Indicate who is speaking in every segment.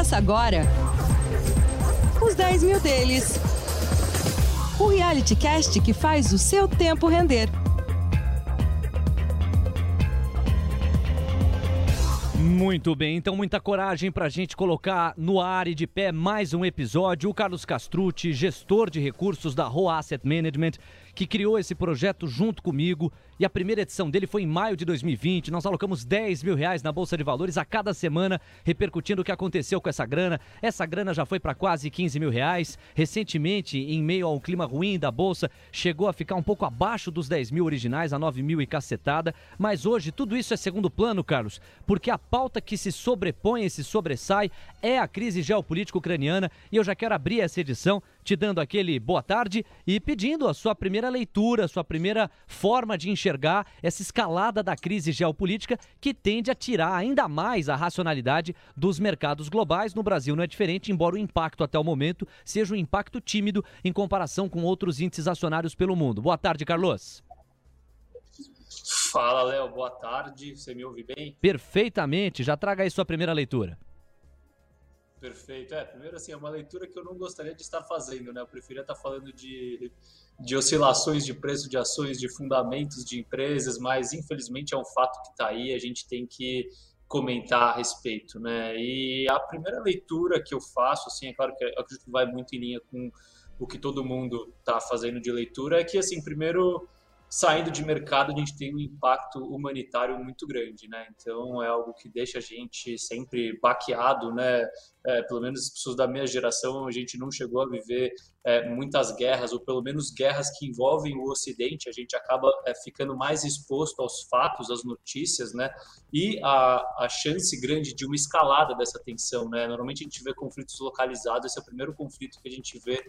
Speaker 1: Começa agora os 10 mil deles. O reality cast que faz o seu tempo render.
Speaker 2: Muito bem, então muita coragem para a gente colocar no ar e de pé mais um episódio. O Carlos Castrucci, gestor de recursos da Roa Asset Management, que criou esse projeto junto comigo. E a primeira edição dele foi em maio de 2020. Nós alocamos 10 mil reais na Bolsa de Valores a cada semana, repercutindo o que aconteceu com essa grana. Essa grana já foi para quase 15 mil reais. Recentemente, em meio a um clima ruim da Bolsa, chegou a ficar um pouco abaixo dos 10 mil originais, a 9 mil e cacetada. Mas hoje tudo isso é segundo plano, Carlos, porque a pauta que se sobrepõe e se sobressai é a crise geopolítica ucraniana. E eu já quero abrir essa edição te dando aquele boa tarde e pedindo a sua primeira leitura, a sua primeira forma de enxergar essa escalada da crise geopolítica que tende a tirar ainda mais a racionalidade dos mercados globais. No Brasil não é diferente, embora o impacto até o momento seja um impacto tímido em comparação com outros índices acionários pelo mundo. Boa tarde, Carlos.
Speaker 3: Fala, Léo. Boa tarde. Você me ouve bem?
Speaker 2: Perfeitamente. Já traga aí sua primeira leitura.
Speaker 3: Perfeito. É, primeiro assim, é uma leitura que eu não gostaria de estar fazendo, né? Eu preferia estar falando de, de oscilações de preço de ações, de fundamentos de empresas, mas infelizmente é um fato que está aí, a gente tem que comentar a respeito, né? E a primeira leitura que eu faço, assim, é claro que eu acredito que vai muito em linha com o que todo mundo está fazendo de leitura, é que, assim, primeiro saindo de mercado, a gente tem um impacto humanitário muito grande, né? Então é algo que deixa a gente sempre baqueado, né? É, pelo menos as pessoas da minha geração, a gente não chegou a viver é, muitas guerras, ou pelo menos guerras que envolvem o Ocidente, a gente acaba é, ficando mais exposto aos fatos, às notícias, né? E a, a chance grande de uma escalada dessa tensão, né? Normalmente a gente vê conflitos localizados, esse é o primeiro conflito que a gente vê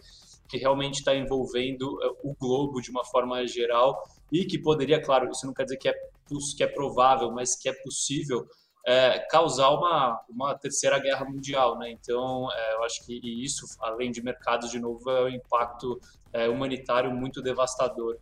Speaker 3: que realmente está envolvendo eh, o globo de uma forma geral e que poderia, claro, isso não quer dizer que é, que é provável, mas que é possível é, causar uma, uma terceira guerra mundial, né? Então, é, eu acho que isso, além de mercados, de novo, é um impacto é, humanitário muito devastador.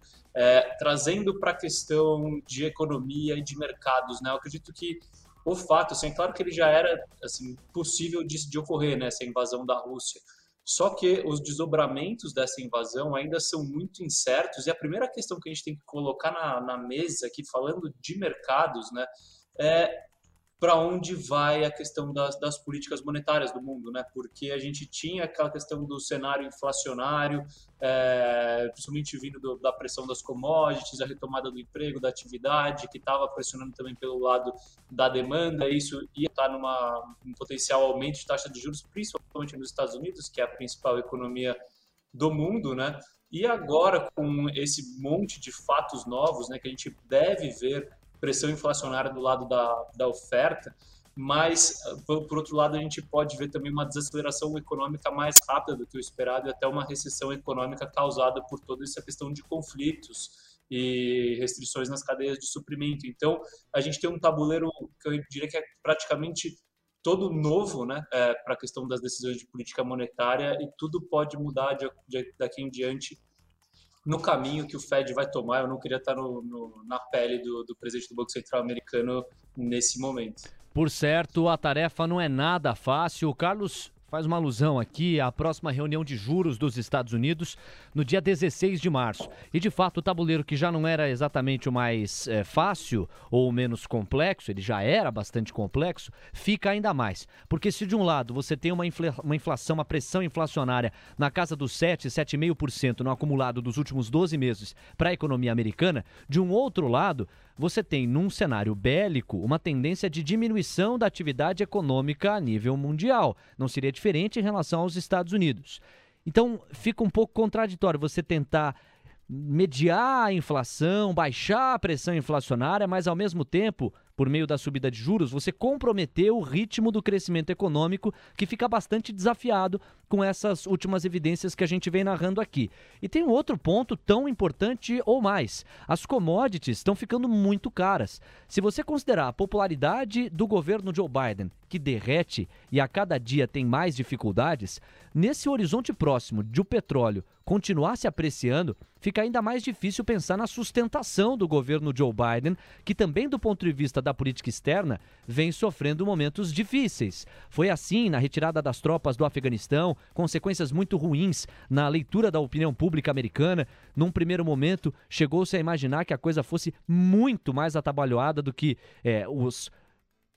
Speaker 3: trazendo para a questão de economia e de mercados, né? Eu acredito que o fato, assim, é claro que ele já era assim possível de, de ocorrer, né? Essa invasão da Rússia. Só que os desdobramentos dessa invasão ainda são muito incertos, e a primeira questão que a gente tem que colocar na, na mesa aqui, falando de mercados, né, é para onde vai a questão das, das, políticas monetárias do mundo, né? Porque a gente tinha aquela questão do cenário inflacionário, é, principalmente vindo do, da pressão das commodities, a retomada do emprego, da atividade, que estava pressionando também pelo lado da demanda, isso ia estar numa um potencial aumento de taxa de juros, principalmente nos Estados Unidos, que é a principal economia do mundo, né? E agora com esse monte de fatos novos, né, que a gente deve ver pressão inflacionária do lado da, da oferta, mas, por outro lado, a gente pode ver também uma desaceleração econômica mais rápida do que o esperado e até uma recessão econômica causada por toda essa questão de conflitos e restrições nas cadeias de suprimento. Então, a gente tem um tabuleiro que eu diria que é praticamente todo novo né, é, para a questão das decisões de política monetária e tudo pode mudar de, de, daqui em diante no caminho que o Fed vai tomar. Eu não queria estar no, no, na pele do, do presidente do Banco Central americano nesse momento.
Speaker 2: Por certo, a tarefa não é nada fácil. Carlos faz uma alusão aqui à próxima reunião de juros dos Estados Unidos no dia 16 de março. E de fato, o tabuleiro que já não era exatamente o mais é, fácil ou menos complexo, ele já era bastante complexo, fica ainda mais. Porque se de um lado você tem uma, infla uma inflação, uma pressão inflacionária na casa dos 7, 7,5% no acumulado dos últimos 12 meses para a economia americana, de um outro lado, você tem, num cenário bélico, uma tendência de diminuição da atividade econômica a nível mundial. Não seria diferente em relação aos Estados Unidos. Então, fica um pouco contraditório você tentar mediar a inflação, baixar a pressão inflacionária, mas ao mesmo tempo por meio da subida de juros, você comprometeu o ritmo do crescimento econômico, que fica bastante desafiado com essas últimas evidências que a gente vem narrando aqui. E tem um outro ponto tão importante ou mais: as commodities estão ficando muito caras. Se você considerar a popularidade do governo Joe Biden, que derrete e a cada dia tem mais dificuldades, nesse horizonte próximo de o petróleo continuar se apreciando, fica ainda mais difícil pensar na sustentação do governo Joe Biden, que também do ponto de vista da política externa vem sofrendo momentos difíceis. Foi assim na retirada das tropas do Afeganistão, consequências muito ruins na leitura da opinião pública americana. Num primeiro momento, chegou-se a imaginar que a coisa fosse muito mais atabalhoada do que é, os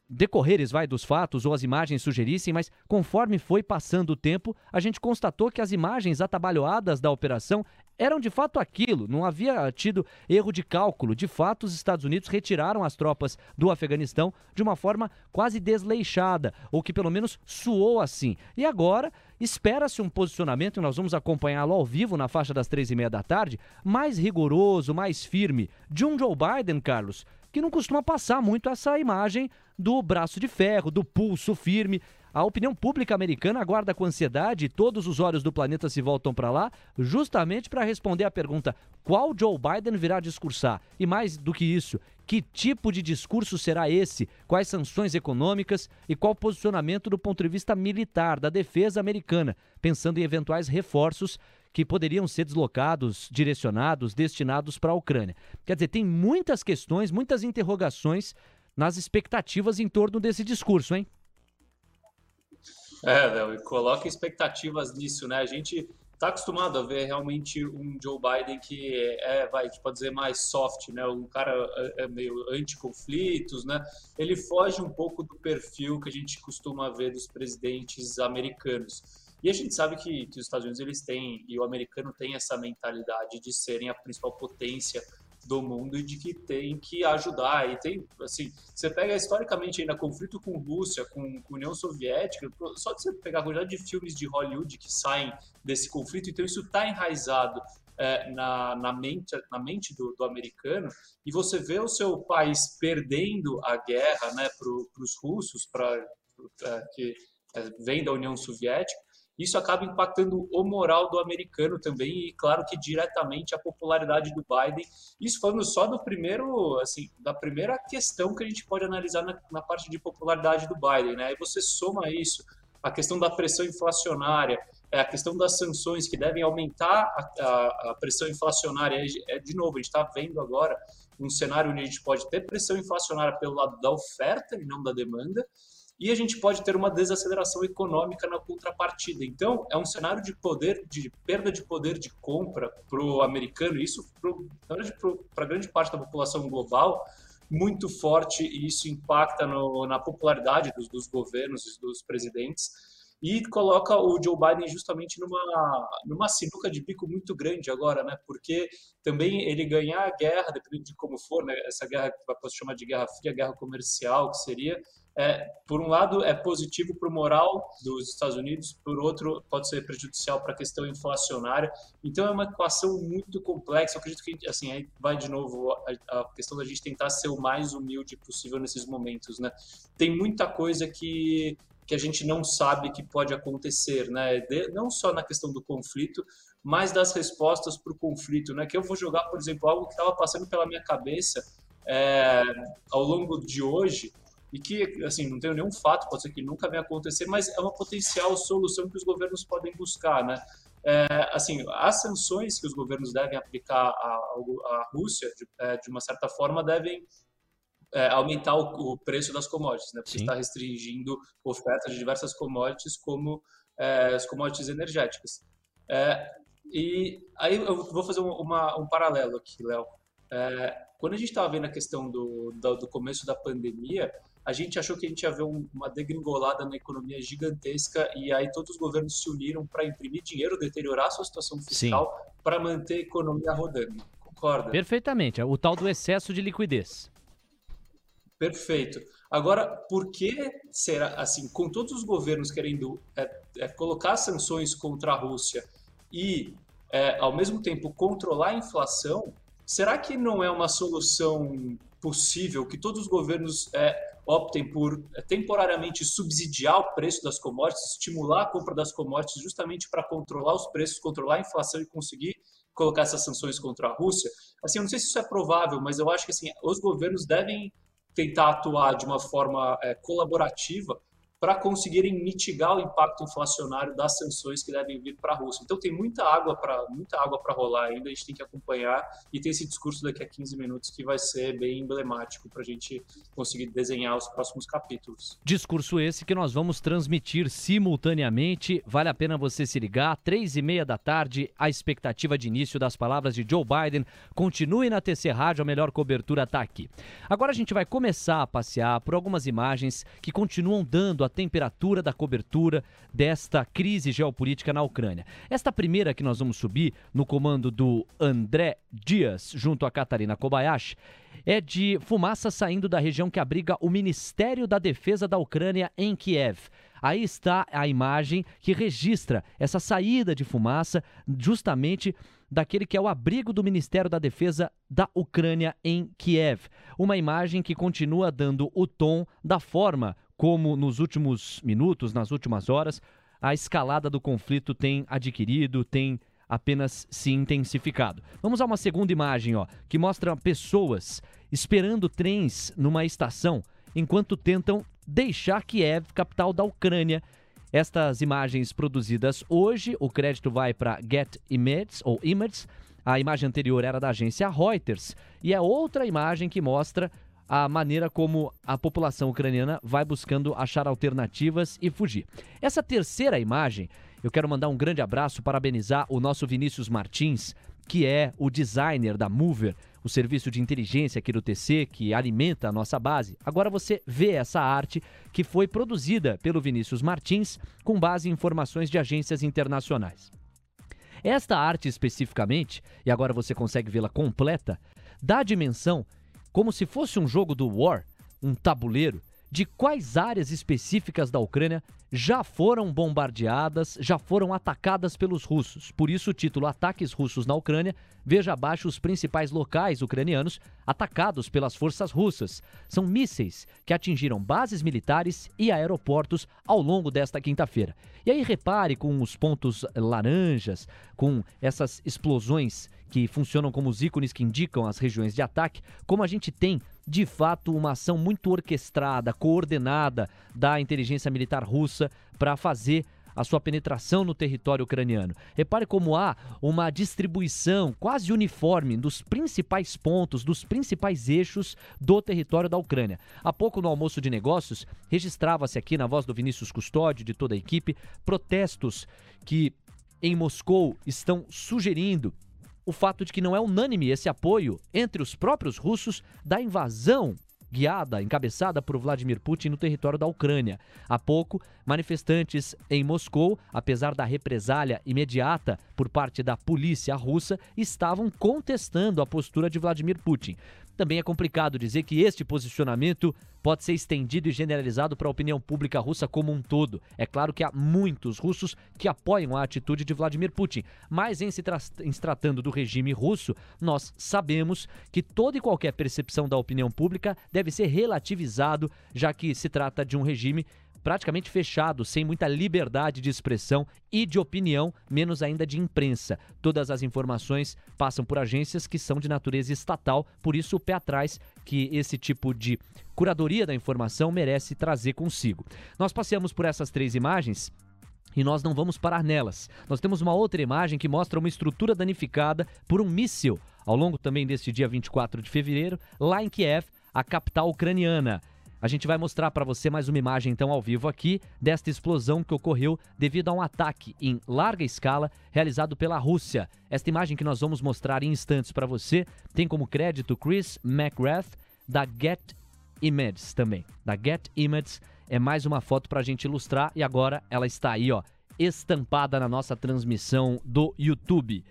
Speaker 2: decorreres vai dos fatos ou as imagens sugerissem, mas conforme foi passando o tempo, a gente constatou que as imagens atabalhoadas da operação eram de fato aquilo, não havia tido erro de cálculo. De fato, os Estados Unidos retiraram as tropas do Afeganistão de uma forma quase desleixada, ou que pelo menos soou assim. E agora espera-se um posicionamento, nós vamos acompanhá-lo ao vivo na faixa das três e meia da tarde, mais rigoroso, mais firme, de um Joe Biden, Carlos, que não costuma passar muito essa imagem do braço de ferro, do pulso firme. A opinião pública americana aguarda com ansiedade e todos os olhos do planeta se voltam para lá, justamente para responder à pergunta: qual Joe Biden virá discursar? E mais do que isso, que tipo de discurso será esse? Quais sanções econômicas e qual posicionamento do ponto de vista militar da defesa americana, pensando em eventuais reforços que poderiam ser deslocados, direcionados, destinados para a Ucrânia? Quer dizer, tem muitas questões, muitas interrogações nas expectativas em torno desse discurso, hein?
Speaker 3: É, Léo, e coloca expectativas nisso, né? A gente está acostumado a ver realmente um Joe Biden que é, vai, pode dizer, mais soft, né? Um cara é, é meio anti-conflitos, né? Ele foge um pouco do perfil que a gente costuma ver dos presidentes americanos. E a gente sabe que, que os Estados Unidos eles têm, e o americano tem essa mentalidade de serem a principal potência do mundo e de que tem que ajudar. E tem, assim, você pega historicamente ainda conflito com Rússia, com, com União Soviética, só de você pegar a quantidade de filmes de Hollywood que saem desse conflito, então isso está enraizado é, na, na, mente, na mente do, do, americano, e você vê o seu país perdendo a guerra né, para os russos, para que é, vem da União Soviética, isso acaba impactando o moral do americano também e, claro, que diretamente a popularidade do Biden. Isso falando só do primeiro, assim, da primeira questão que a gente pode analisar na, na parte de popularidade do Biden, né? Aí você soma isso, a questão da pressão inflacionária, é a questão das sanções que devem aumentar a, a, a pressão inflacionária. É, de novo, a gente está vendo agora um cenário onde a gente pode ter pressão inflacionária pelo lado da oferta e não da demanda, e a gente pode ter uma desaceleração econômica na contrapartida. Então, é um cenário de poder, de perda de poder de compra para o americano, isso para grande parte da população global, muito forte, e isso impacta no, na popularidade dos, dos governos e dos presidentes e coloca o Joe Biden justamente numa, numa sinuca de bico muito grande agora, né? Porque também ele ganhar a guerra, dependendo de como for, né? Essa guerra que vai posso chamar de guerra fria, guerra comercial, que seria, é, por um lado é positivo para o moral dos Estados Unidos, por outro pode ser prejudicial para a questão inflacionária. Então é uma equação muito complexa. Eu acredito que assim aí vai de novo a, a questão da gente tentar ser o mais humilde possível nesses momentos, né? Tem muita coisa que que a gente não sabe que pode acontecer, né? De, não só na questão do conflito, mas das respostas para o conflito, né? Que eu vou jogar, por exemplo, algo que estava passando pela minha cabeça é, ao longo de hoje e que, assim, não tenho nenhum fato, pode ser que nunca venha acontecer, mas é uma potencial solução que os governos podem buscar, né? É, assim, as sanções que os governos devem aplicar à, à Rússia, de, é, de uma certa forma, devem é, aumentar o, o, preço das commodities, né? Porque está restringindo ofertas de diversas commodities, como é, as commodities energéticas. É, e aí eu vou fazer uma, um paralelo aqui, Léo. É, quando a gente estava vendo a questão do, do, do, começo da pandemia, a gente achou que a gente ia ver um, uma degringolada na economia gigantesca e aí todos os governos se uniram para imprimir dinheiro, deteriorar a sua situação fiscal para manter a economia rodando. Concorda?
Speaker 2: Perfeitamente. O tal do excesso de liquidez.
Speaker 3: Perfeito. Agora, por que será assim, com todos os governos querendo é, é, colocar sanções contra a Rússia e, é, ao mesmo tempo, controlar a inflação, será que não é uma solução possível que todos os governos é, optem por temporariamente subsidiar o preço das commodities, estimular a compra das commodities justamente para controlar os preços, controlar a inflação e conseguir colocar essas sanções contra a Rússia? Assim, eu não sei se isso é provável, mas eu acho que assim, os governos devem tentar atuar de uma forma é, colaborativa para conseguirem mitigar o impacto inflacionário das sanções que devem vir para a Rússia. Então tem muita água para muita água para rolar ainda, a gente tem que acompanhar e tem esse discurso daqui a 15 minutos que vai ser bem emblemático para a gente conseguir desenhar os próximos capítulos.
Speaker 2: Discurso esse que nós vamos transmitir simultaneamente. Vale a pena você se ligar. Três e meia da tarde, a expectativa de início das palavras de Joe Biden. Continue na TC Rádio, a melhor cobertura está aqui. Agora a gente vai começar a passear por algumas imagens que continuam dando a temperatura da cobertura desta crise geopolítica na Ucrânia. Esta primeira que nós vamos subir, no comando do André Dias, junto a Catarina Kobayashi, é de fumaça saindo da região que abriga o Ministério da Defesa da Ucrânia em Kiev. Aí está a imagem que registra essa saída de fumaça, justamente daquele que é o abrigo do Ministério da Defesa da Ucrânia em Kiev. Uma imagem que continua dando o tom da forma como nos últimos minutos, nas últimas horas, a escalada do conflito tem adquirido, tem apenas se intensificado. Vamos a uma segunda imagem, ó, que mostra pessoas esperando trens numa estação enquanto tentam deixar Kiev, capital da Ucrânia. Estas imagens produzidas hoje, o crédito vai para Get Images ou Images. A imagem anterior era da agência Reuters e é outra imagem que mostra a maneira como a população ucraniana vai buscando achar alternativas e fugir. Essa terceira imagem, eu quero mandar um grande abraço, parabenizar o nosso Vinícius Martins, que é o designer da Mover, o serviço de inteligência aqui do TC que alimenta a nossa base. Agora você vê essa arte que foi produzida pelo Vinícius Martins com base em informações de agências internacionais. Esta arte especificamente, e agora você consegue vê-la completa, dá a dimensão como se fosse um jogo do War, um tabuleiro, de quais áreas específicas da Ucrânia já foram bombardeadas, já foram atacadas pelos russos. Por isso o título Ataques Russos na Ucrânia, veja abaixo os principais locais ucranianos atacados pelas forças russas. São mísseis que atingiram bases militares e aeroportos ao longo desta quinta-feira. E aí repare com os pontos laranjas, com essas explosões que funcionam como os ícones que indicam as regiões de ataque, como a gente tem de fato uma ação muito orquestrada, coordenada da inteligência militar russa para fazer a sua penetração no território ucraniano. Repare como há uma distribuição quase uniforme dos principais pontos, dos principais eixos do território da Ucrânia. Há pouco no almoço de negócios, registrava-se aqui na voz do Vinícius Custódio, de toda a equipe, protestos que em Moscou estão sugerindo o fato de que não é unânime esse apoio entre os próprios russos da invasão guiada, encabeçada por Vladimir Putin no território da Ucrânia. Há pouco, manifestantes em Moscou, apesar da represália imediata por parte da polícia russa, estavam contestando a postura de Vladimir Putin. Também é complicado dizer que este posicionamento pode ser estendido e generalizado para a opinião pública russa como um todo. É claro que há muitos russos que apoiam a atitude de Vladimir Putin, mas em se, em se tratando do regime russo, nós sabemos que toda e qualquer percepção da opinião pública deve ser relativizado, já que se trata de um regime praticamente fechado, sem muita liberdade de expressão e de opinião, menos ainda de imprensa. Todas as informações passam por agências que são de natureza estatal, por isso o pé atrás que esse tipo de curadoria da informação merece trazer consigo. Nós passeamos por essas três imagens e nós não vamos parar nelas. Nós temos uma outra imagem que mostra uma estrutura danificada por um míssil ao longo também deste dia 24 de fevereiro, lá em Kiev, a capital ucraniana. A gente vai mostrar para você mais uma imagem então ao vivo aqui desta explosão que ocorreu devido a um ataque em larga escala realizado pela Rússia. Esta imagem que nós vamos mostrar em instantes para você tem como crédito Chris McGrath da Get Images também. Da Get Images é mais uma foto para a gente ilustrar e agora ela está aí, ó, estampada na nossa transmissão do YouTube.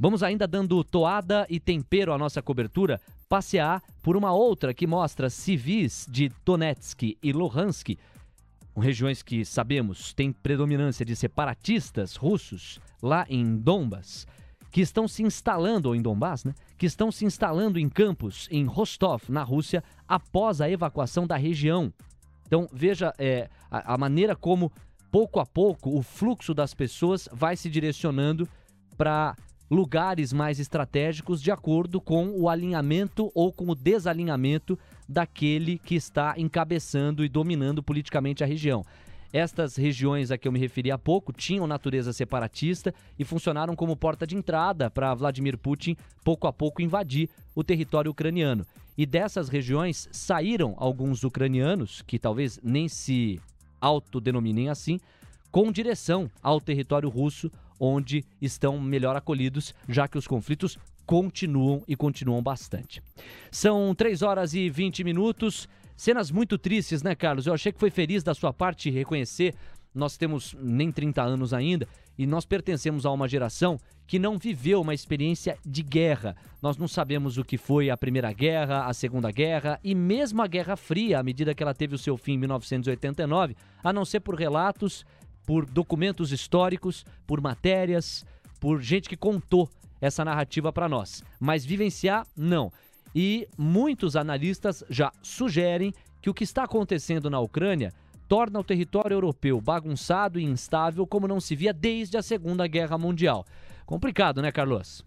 Speaker 2: Vamos ainda dando toada e tempero à nossa cobertura passear por uma outra que mostra civis de Donetsk e Luhansk, regiões que sabemos têm predominância de separatistas russos lá em Donbas, que estão se instalando, ou em Donbass, né? Que estão se instalando em campos em Rostov, na Rússia, após a evacuação da região. Então veja é, a, a maneira como, pouco a pouco, o fluxo das pessoas vai se direcionando para lugares mais estratégicos de acordo com o alinhamento ou com o desalinhamento daquele que está encabeçando e dominando politicamente a região. Estas regiões a que eu me referi há pouco tinham natureza separatista e funcionaram como porta de entrada para Vladimir Putin pouco a pouco invadir o território ucraniano. E dessas regiões saíram alguns ucranianos, que talvez nem se autodenominem assim, com direção ao território russo, onde estão melhor acolhidos, já que os conflitos continuam e continuam bastante. São 3 horas e 20 minutos. Cenas muito tristes, né, Carlos? Eu achei que foi feliz da sua parte reconhecer. Nós temos nem 30 anos ainda e nós pertencemos a uma geração que não viveu uma experiência de guerra. Nós não sabemos o que foi a Primeira Guerra, a Segunda Guerra e mesmo a Guerra Fria, à medida que ela teve o seu fim em 1989, a não ser por relatos, por documentos históricos, por matérias, por gente que contou essa narrativa para nós. Mas vivenciar, não. E muitos analistas já sugerem que o que está acontecendo na Ucrânia torna o território europeu bagunçado e instável como não se via desde a Segunda Guerra Mundial. Complicado, né, Carlos?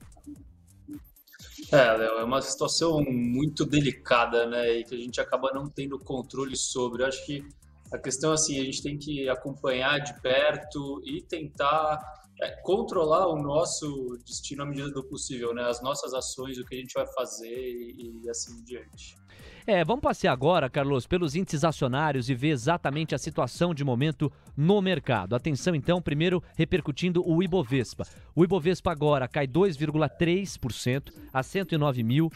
Speaker 3: É, Léo, é uma situação muito delicada, né, e que a gente acaba não tendo controle sobre. Eu acho que a questão, assim, a gente tem que acompanhar de perto e tentar é, controlar o nosso destino à medida do possível, né? As nossas ações, o que a gente vai fazer e, e assim diante.
Speaker 2: É, vamos passear agora, Carlos, pelos índices acionários e ver exatamente a situação de momento no mercado. Atenção, então, primeiro repercutindo o Ibovespa. O Ibovespa agora cai 2,3% a 109 mil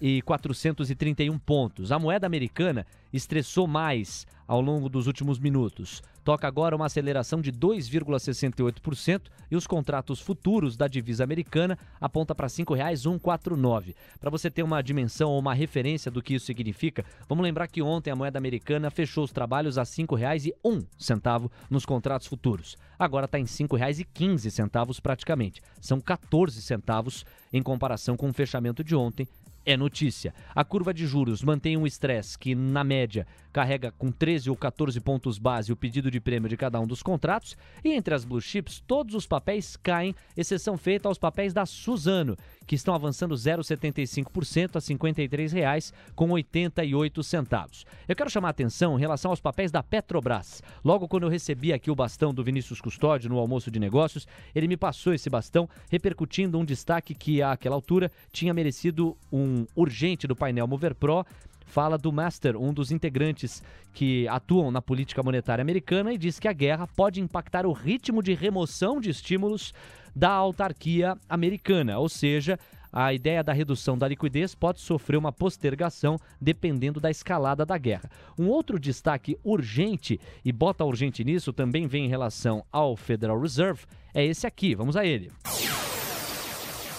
Speaker 2: e 431 pontos. A moeda americana estressou mais ao longo dos últimos minutos. Toca agora uma aceleração de 2,68% e os contratos futuros da divisa americana aponta para R$ 5,149. Para você ter uma dimensão ou uma referência do que isso significa, vamos lembrar que ontem a moeda americana fechou os trabalhos a R$ 5,01 nos contratos futuros. Agora está em R$ 5,15 praticamente. São 14 centavos em comparação com o fechamento de ontem, é notícia. A curva de juros mantém um estresse que, na média, carrega com 13 ou 14 pontos base o pedido de prêmio de cada um dos contratos. E entre as blue chips, todos os papéis caem, exceção feita aos papéis da Suzano, que estão avançando 0,75% a R$ 53,88. Eu quero chamar a atenção em relação aos papéis da Petrobras. Logo quando eu recebi aqui o bastão do Vinícius Custódio no almoço de negócios, ele me passou esse bastão repercutindo um destaque que àquela altura tinha merecido um urgente do painel Mover Pro fala do Master, um dos integrantes que atuam na política monetária americana, e diz que a guerra pode impactar o ritmo de remoção de estímulos da autarquia americana, ou seja, a ideia da redução da liquidez pode sofrer uma postergação dependendo da escalada da guerra. Um outro destaque urgente, e bota urgente nisso, também vem em relação ao Federal Reserve, é esse aqui. Vamos a ele.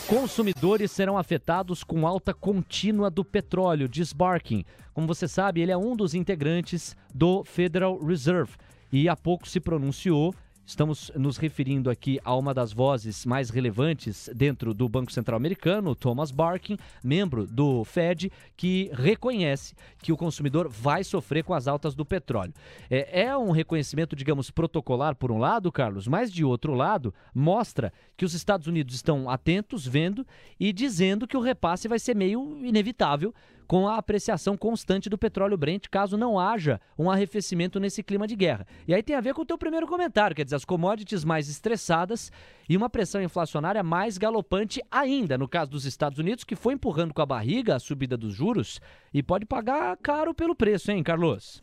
Speaker 2: Consumidores serão afetados com alta contínua do petróleo, diz Barkin. Como você sabe, ele é um dos integrantes do Federal Reserve e há pouco se pronunciou Estamos nos referindo aqui a uma das vozes mais relevantes dentro do Banco Central Americano, Thomas Barkin, membro do Fed, que reconhece que o consumidor vai sofrer com as altas do petróleo. É, é um reconhecimento, digamos, protocolar por um lado, Carlos, mas de outro lado, mostra que os Estados Unidos estão atentos, vendo e dizendo que o repasse vai ser meio inevitável com a apreciação constante do petróleo Brent, caso não haja um arrefecimento nesse clima de guerra. E aí tem a ver com o teu primeiro comentário, quer dizer, as commodities mais estressadas e uma pressão inflacionária mais galopante ainda, no caso dos Estados Unidos, que foi empurrando com a barriga a subida dos juros e pode pagar caro pelo preço, hein, Carlos?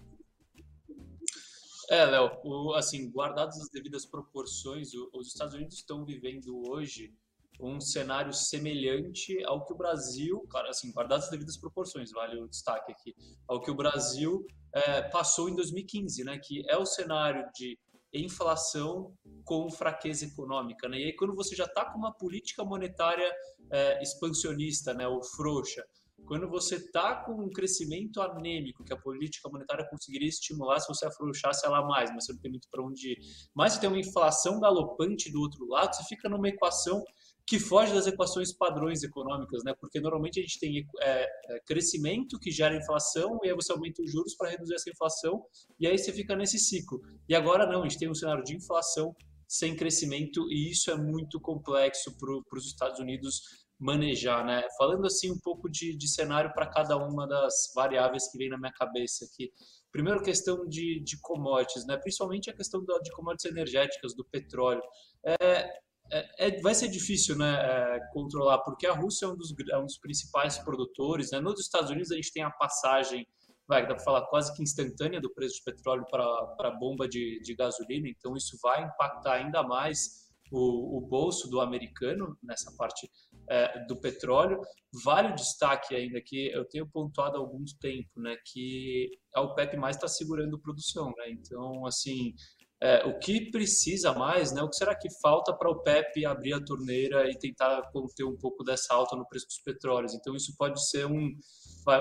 Speaker 3: É, Léo, assim, guardadas as devidas proporções, os Estados Unidos estão vivendo hoje um cenário semelhante ao que o Brasil, claro, assim, guardadas as devidas proporções, vale o destaque aqui, ao que o Brasil é, passou em 2015, né, que é o cenário de inflação com fraqueza econômica, né? E aí quando você já está com uma política monetária é, expansionista, né, ou frouxa, quando você está com um crescimento anêmico que a política monetária conseguiria estimular se você afrouxasse ela mais, mas você não tem muito para onde ir, mas você tem uma inflação galopante do outro lado, você fica numa equação que foge das equações padrões econômicas, né? Porque normalmente a gente tem é, é, crescimento que gera inflação e aí você aumenta os juros para reduzir essa inflação e aí você fica nesse ciclo. E agora não, a gente tem um cenário de inflação sem crescimento e isso é muito complexo para os Estados Unidos manejar, né? Falando assim um pouco de, de cenário para cada uma das variáveis que vem na minha cabeça aqui. Primeiro, questão de, de commodities, né? principalmente a questão da, de commodities energéticas, do petróleo. É, é, é, vai ser difícil né, é, controlar, porque a Rússia é um dos, é um dos principais produtores. Né? Nos Estados Unidos, a gente tem a passagem, vai, dá para falar quase que instantânea do preço de petróleo para a bomba de, de gasolina, então isso vai impactar ainda mais o, o bolso do americano nessa parte é, do petróleo. Vale o destaque ainda que eu tenho pontuado há algum tempo, né, que a OPEP mais está segurando produção, né? Então, assim, é, o que precisa mais, né? O que será que falta para o PEP abrir a torneira e tentar conter um pouco dessa alta no preço dos petróleos? Então, isso pode ser um,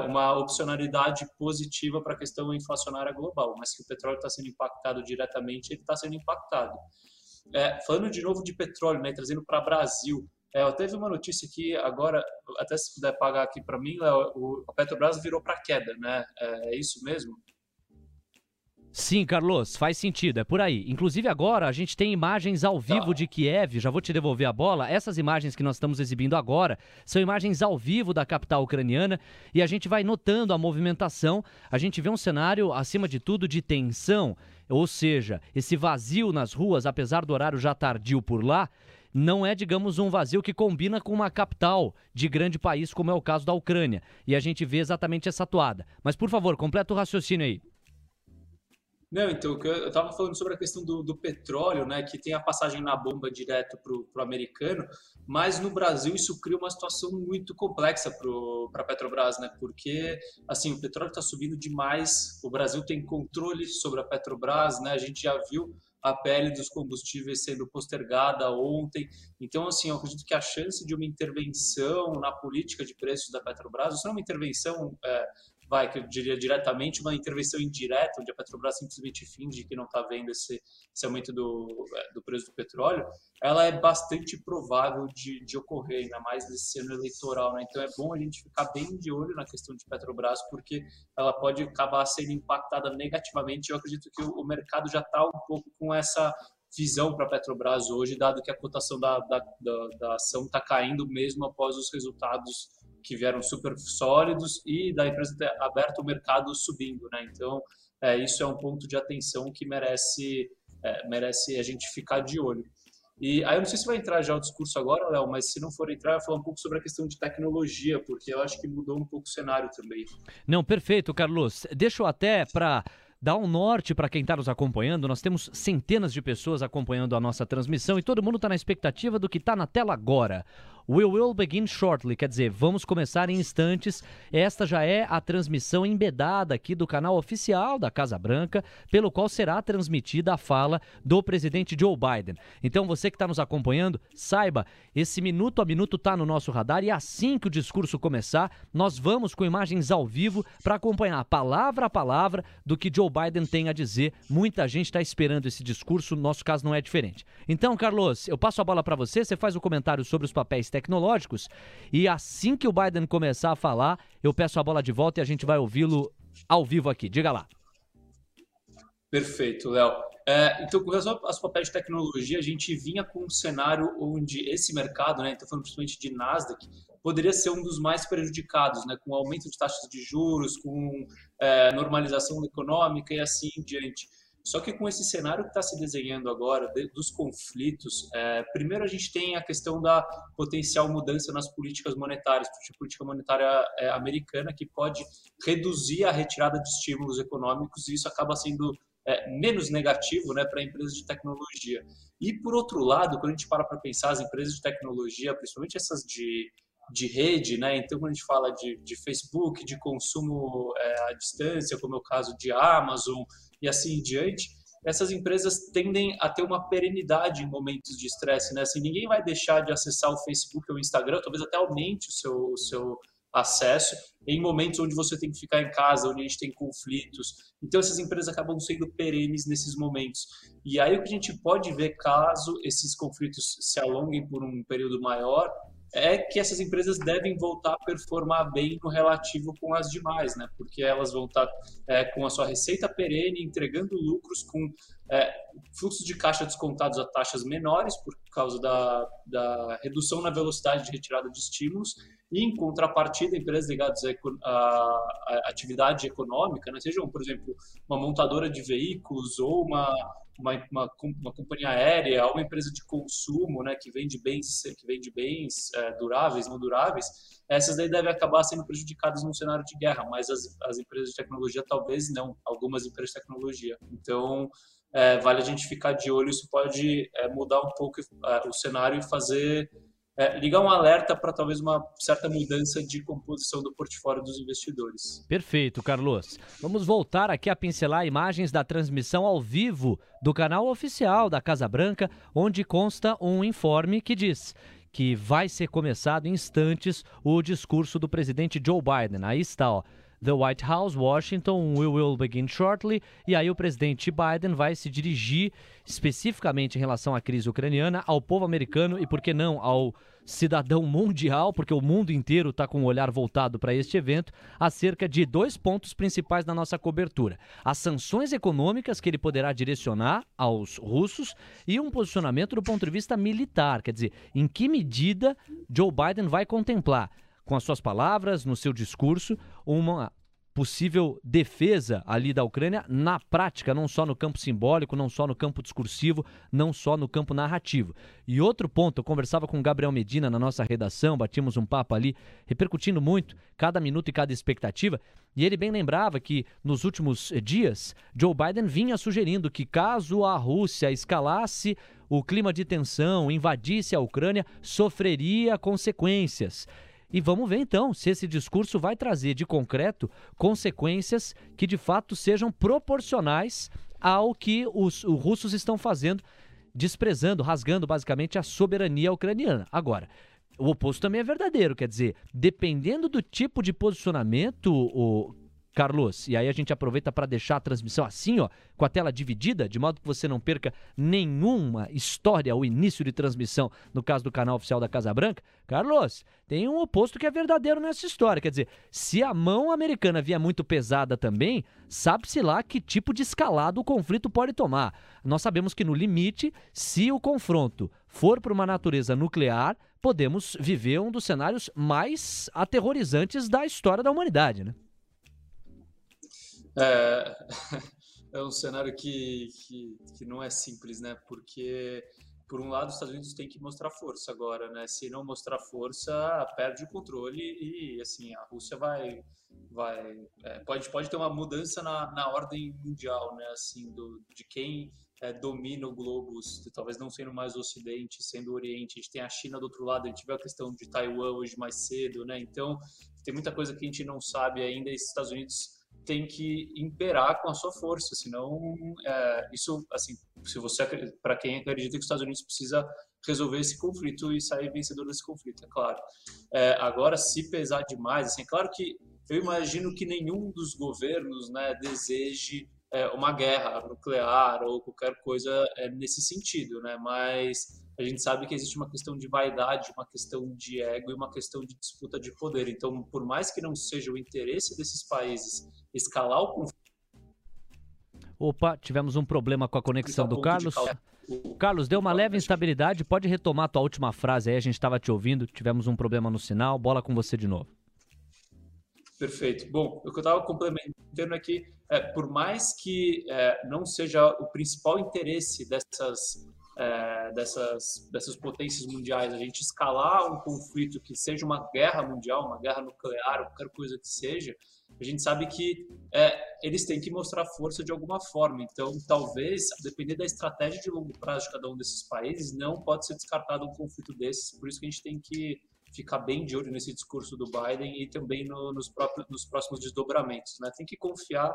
Speaker 3: uma opcionalidade positiva para a questão inflacionária global, mas que o petróleo está sendo impactado diretamente, ele está sendo impactado. É, falando de novo de petróleo, né, trazendo para Brasil, é, eu teve uma notícia aqui agora, até se puder pagar aqui para mim, Léo, a Petrobras virou para queda, né? É, é isso mesmo?
Speaker 2: Sim, Carlos, faz sentido, é por aí. Inclusive agora a gente tem imagens ao vivo de Kiev, já vou te devolver a bola. Essas imagens que nós estamos exibindo agora são imagens ao vivo da capital ucraniana e a gente vai notando a movimentação. A gente vê um cenário, acima de tudo, de tensão, ou seja, esse vazio nas ruas, apesar do horário já tardio por lá, não é, digamos, um vazio que combina com uma capital de grande país, como é o caso da Ucrânia. E a gente vê exatamente essa toada. Mas, por favor, completa o raciocínio aí.
Speaker 3: Não, então, eu estava falando sobre a questão do, do, petróleo, né, que tem a passagem na bomba direto para o americano, mas no Brasil isso cria uma situação muito complexa para a Petrobras, né, porque, assim, o petróleo está subindo demais, o Brasil tem controle sobre a Petrobras, né, a gente já viu a pele dos combustíveis sendo postergada ontem. Então, assim, eu acredito que a chance de uma intervenção na política de preços da Petrobras, isso não é uma intervenção é, vai, que eu diria diretamente, uma intervenção indireta, onde a Petrobras simplesmente finge que não está vendo esse, esse aumento do, é, do preço do petróleo, ela é bastante provável de, de ocorrer, ainda mais nesse ano eleitoral. Né? Então é bom a gente ficar bem de olho na questão de Petrobras, porque ela pode acabar sendo impactada negativamente. Eu acredito que o, mercado já está um pouco com essa visão para a Petrobras hoje, dado que a cotação da, da, da, da ação está caindo mesmo após os resultados que vieram super sólidos e da empresa ter aberto o mercado subindo, né? Então, é, isso é um ponto de atenção que merece, é, merece a gente ficar de olho. E aí eu não sei se vai entrar já o discurso agora, Léo, mas se não for entrar, eu vou falar um pouco sobre a questão de tecnologia, porque eu acho que mudou um pouco o cenário também.
Speaker 2: Não, perfeito, Carlos. Deixa eu até para dar um norte para quem está nos acompanhando. Nós temos centenas de pessoas acompanhando a nossa transmissão e todo mundo está na expectativa do que está na tela agora. We will begin shortly, quer dizer, vamos começar em instantes. Esta já é a transmissão embedada aqui do canal oficial da Casa Branca, pelo qual será transmitida a fala do presidente Joe Biden. Então, você que está nos acompanhando, saiba, esse minuto a minuto está no nosso radar e assim que o discurso começar, nós vamos com imagens ao vivo para acompanhar palavra a palavra do que Joe Biden tem a dizer. Muita gente está esperando esse discurso, no nosso caso não é diferente. Então, Carlos, eu passo a bola para você, você faz o comentário sobre os papéis tecnológicos. E assim que o Biden começar a falar, eu peço a bola de volta e a gente vai ouvi-lo ao vivo aqui. Diga lá.
Speaker 3: Perfeito, Léo. É, então, com relação aos papéis de tecnologia, a gente vinha com um cenário onde esse mercado, né, então falando principalmente de Nasdaq, poderia ser um dos mais prejudicados, né, com aumento de taxas de juros, com é, normalização econômica e assim em diante. Só que com esse cenário que está se desenhando agora, de, dos conflitos, é, primeiro a gente tem a questão da potencial mudança nas políticas monetárias, política monetária é, americana, que pode reduzir a retirada de estímulos econômicos, e isso acaba sendo é, menos negativo né, para empresas de tecnologia. E, por outro lado, quando a gente para para pensar, as empresas de tecnologia, principalmente essas de, de rede, né? Então, quando a gente fala de, de Facebook, de consumo é, à distância, como é o caso de Amazon, e assim em diante, essas empresas tendem a ter uma perenidade em momentos de estresse, né? Assim, ninguém vai deixar de acessar o Facebook ou o Instagram, talvez até aumente o seu, o seu acesso em momentos onde você tem que ficar em casa, onde a gente tem conflitos. Então, essas empresas acabam sendo perenes nesses momentos. E aí, o que a gente pode ver, caso esses conflitos se alonguem por um período maior, é que essas empresas devem voltar a performar bem no relativo com as demais, né? Porque elas vão estar é, com a sua receita perene, entregando lucros com é, fluxos de caixa descontados a taxas menores por causa da, da redução na velocidade de retirada de estímulos e, em contrapartida, empresas ligadas à, atividade econômica, né, sejam, por exemplo, uma montadora de veículos ou uma, uma, uma, uma, companhia aérea, uma empresa de consumo né, que vende bens, que vende bens é, duráveis, não duráveis, essas daí devem acabar sendo prejudicadas num cenário de guerra, mas as, as empresas de tecnologia talvez não, algumas empresas de tecnologia. Então, é, vale a gente ficar de olho, isso pode é, mudar um pouco é, o cenário e fazer é, ligar um alerta para talvez uma certa mudança de composição do portfólio dos investidores.
Speaker 2: Perfeito, Carlos. Vamos voltar aqui a pincelar imagens da transmissão ao vivo do canal oficial da Casa Branca, onde consta um informe que diz que vai ser começado em instantes o discurso do presidente Joe Biden. Aí está, ó. The White House, Washington, we will begin shortly. E aí o presidente Biden vai se dirigir especificamente em relação à crise ucraniana ao povo americano e, por que não, ao cidadão mundial, porque o mundo inteiro está com o olhar voltado para este evento, acerca de dois pontos principais da nossa cobertura: as sanções econômicas que ele poderá direcionar aos russos e um posicionamento do ponto de vista militar, quer dizer, em que medida Joe Biden vai contemplar com as suas palavras, no seu discurso, uma possível defesa ali da Ucrânia na prática, não só no campo simbólico, não só no campo discursivo, não só no campo narrativo. E outro ponto, eu conversava com o Gabriel Medina na nossa redação, batimos um papo ali, repercutindo muito cada minuto e cada expectativa, e ele bem lembrava que nos últimos dias Joe Biden vinha sugerindo que caso a Rússia escalasse o clima de tensão, invadisse a Ucrânia, sofreria consequências. E vamos ver então se esse discurso vai trazer de concreto consequências que de fato sejam proporcionais ao que os, os russos estão fazendo, desprezando, rasgando basicamente a soberania ucraniana. Agora, o oposto também é verdadeiro, quer dizer, dependendo do tipo de posicionamento, o Carlos, e aí a gente aproveita para deixar a transmissão assim, ó, com a tela dividida, de modo que você não perca nenhuma história ou início de transmissão, no caso do canal oficial da Casa Branca. Carlos, tem um oposto que é verdadeiro nessa história, quer dizer, se a mão americana vier muito pesada também, sabe-se lá que tipo de escalado o conflito pode tomar. Nós sabemos que no limite, se o confronto for para uma natureza nuclear, podemos viver um dos cenários mais aterrorizantes da história da humanidade, né?
Speaker 3: É, é um cenário que, que, que não é simples, né? Porque, por um lado, os Estados Unidos têm que mostrar força agora, né? Se não mostrar força, perde o controle e, assim, a Rússia vai... vai é, pode, pode ter uma mudança na, na ordem mundial, né? Assim, do, de quem é, domina o globo, talvez não sendo mais o Ocidente, sendo o Oriente. A gente tem a China do outro lado, a gente vê a questão de Taiwan hoje mais cedo, né? Então, tem muita coisa que a gente não sabe ainda e os Estados Unidos tem que imperar com a sua força, senão é, isso, assim, se você para quem acredita que os Estados Unidos precisa resolver esse conflito e sair vencedor desse conflito, é claro. É, agora, se pesar demais, assim, é claro que eu imagino que nenhum dos governos, né, deseje é, uma guerra nuclear ou qualquer coisa é, nesse sentido, né, mas a gente sabe que existe uma questão de vaidade, uma questão de ego e uma questão de disputa de poder. Então, por mais que não seja o interesse desses países escalar o conflito.
Speaker 2: Opa, tivemos um problema com a conexão do Carlos. Carlos, deu uma leve instabilidade. Pode retomar a tua última frase aí, a gente estava te ouvindo, tivemos um problema no sinal. Bola com você de novo.
Speaker 3: Perfeito. Bom, o que eu estava complementando aqui, é, por mais que é, não seja o principal interesse dessas é, dessas, dessas potências mundiais, a gente escalar um conflito que seja uma guerra mundial, uma guerra nuclear, qualquer coisa que seja, a gente sabe que é, eles têm que mostrar força de alguma forma. Então, talvez, depender da estratégia de longo prazo de cada um desses países, não pode ser descartado um conflito desses. Por isso que a gente tem que ficar bem de olho nesse discurso do Biden e também no, nos, próprios, nos próximos desdobramentos. Né? Tem que confiar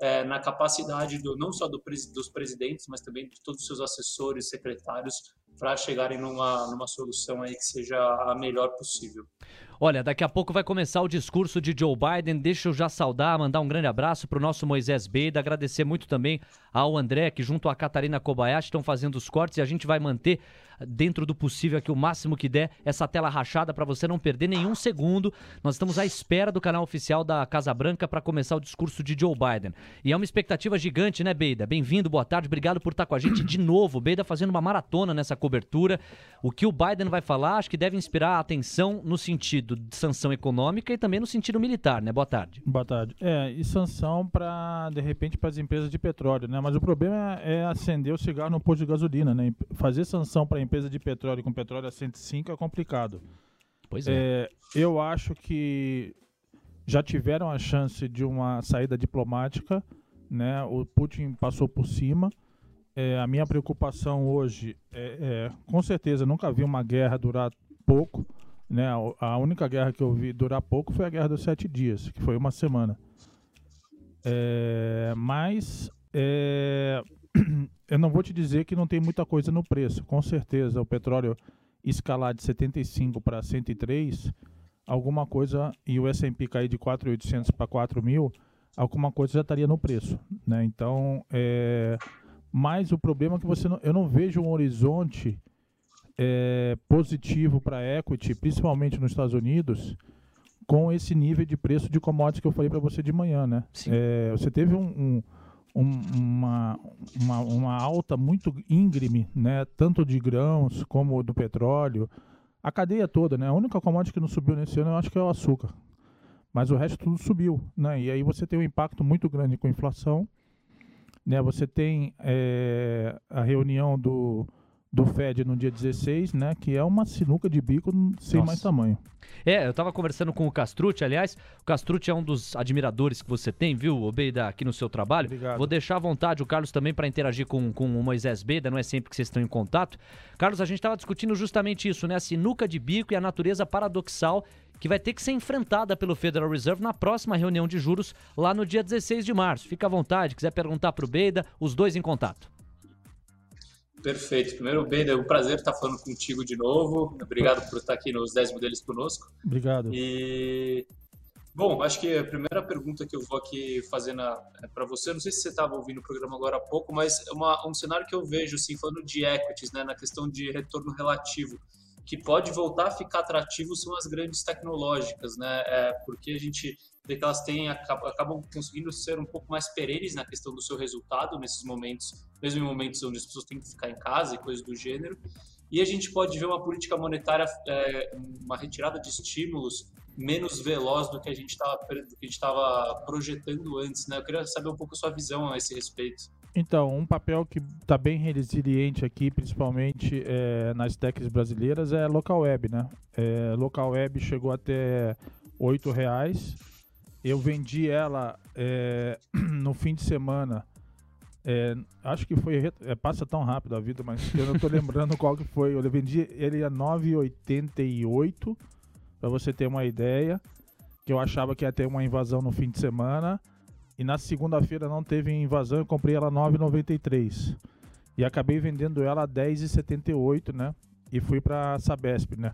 Speaker 3: é, na capacidade do, não só do, dos presidentes, mas também de todos os seus assessores, secretários, para chegarem numa, numa solução aí que seja a melhor possível.
Speaker 2: Olha, daqui a pouco vai começar o discurso de Joe Biden. Deixa eu já saudar, mandar um grande abraço para o nosso Moisés Beida, agradecer muito também ao André, que junto à Catarina Kobayashi estão fazendo os cortes e a gente vai manter dentro do possível aqui o máximo que der essa tela rachada para você não perder nenhum segundo. Nós estamos à espera do canal oficial da Casa Branca para começar o discurso de Joe Biden. E é uma expectativa gigante, né, Beida? Bem-vindo, boa tarde, obrigado por estar com a gente de novo. Beida fazendo uma maratona nessa cobertura. O que o Biden vai falar, acho que deve inspirar a atenção no sentido de sanção econômica e também no sentido militar, né? Boa tarde.
Speaker 4: Boa tarde. É, e sanção para, de repente, para as empresas de petróleo, né? Mas o problema é, é acender o cigarro no posto de gasolina, né? Fazer sanção para empresa de petróleo com petróleo a 105 é complicado.
Speaker 2: Pois é.
Speaker 4: é. Eu acho que já tiveram a chance de uma saída diplomática, né? O Putin passou por cima. É, a minha preocupação hoje é, é, com certeza, nunca vi uma guerra durar pouco. Né? A única guerra que eu vi durar pouco foi a Guerra dos Sete Dias, que foi uma semana. É, mas é, eu não vou te dizer que não tem muita coisa no preço. Com certeza, o petróleo escalar de 75 para 103, alguma coisa, e o S&P cair de 4.800 para 4.000, alguma coisa já estaria no preço. Né? Então, é, mas o problema é que você não, eu não vejo um horizonte é, positivo para a equity, principalmente nos Estados Unidos, com esse nível de preço de commodities que eu falei para você de manhã, né? É, você teve um, um, uma, uma, uma, alta muito íngreme, né? Tanto de grãos como do petróleo, a cadeia toda, né? A única commodity que não subiu nesse ano, eu acho que é o açúcar, mas o resto tudo subiu, né? E aí você tem um impacto muito grande com a inflação, né? Você tem é, a reunião do do Fed no dia 16, né? Que é uma sinuca de bico sem Nossa. mais tamanho.
Speaker 2: É, eu estava conversando com o Castrucci, aliás, o Castrucci é um dos admiradores que você tem, viu, Beida, aqui no seu trabalho.
Speaker 4: Obrigado.
Speaker 2: Vou deixar à vontade o Carlos também para interagir com, com o Moisés Beida, não é sempre que vocês estão em contato. Carlos, a gente estava discutindo justamente isso, né? A sinuca de bico e a natureza paradoxal que vai ter que ser enfrentada pelo Federal Reserve na próxima reunião de juros lá no dia 16 de março. Fica à vontade, quiser perguntar para o Beida, os dois em contato.
Speaker 3: Perfeito. Primeiro, Ben, é um prazer estar falando contigo de novo. Obrigado por estar aqui nos 10 modelos conosco.
Speaker 4: Obrigado.
Speaker 3: E, bom, acho que a primeira pergunta que eu vou aqui fazer é para você, não sei se você estava ouvindo o programa agora há pouco, mas é uma, um cenário que eu vejo, assim, falando de equities, né, na questão de retorno relativo, que pode voltar a ficar atrativo são as grandes tecnológicas, né, é, porque a gente vê que elas têm, acabam conseguindo ser um pouco mais perenes na questão do seu resultado nesses momentos mesmo em momentos onde as pessoas têm que ficar em casa e coisas do gênero. E a gente pode ver uma política monetária, é, uma retirada de estímulos menos veloz do que a gente estava projetando antes. Né? Eu queria saber um pouco a sua visão a esse respeito.
Speaker 4: Então, um papel que está bem resiliente aqui, principalmente é, nas techs brasileiras, é local web, né? É, local web chegou até R$ reais. Eu vendi ela é, no fim de semana é, acho que foi. É, passa tão rápido a vida, mas eu não tô lembrando qual que foi. Eu vendi ele a 9,88 para você ter uma ideia. Que eu achava que ia ter uma invasão no fim de semana. E na segunda-feira não teve invasão, eu comprei ela a 9,93. E acabei vendendo ela a 10,78, né? E fui para Sabesp, né?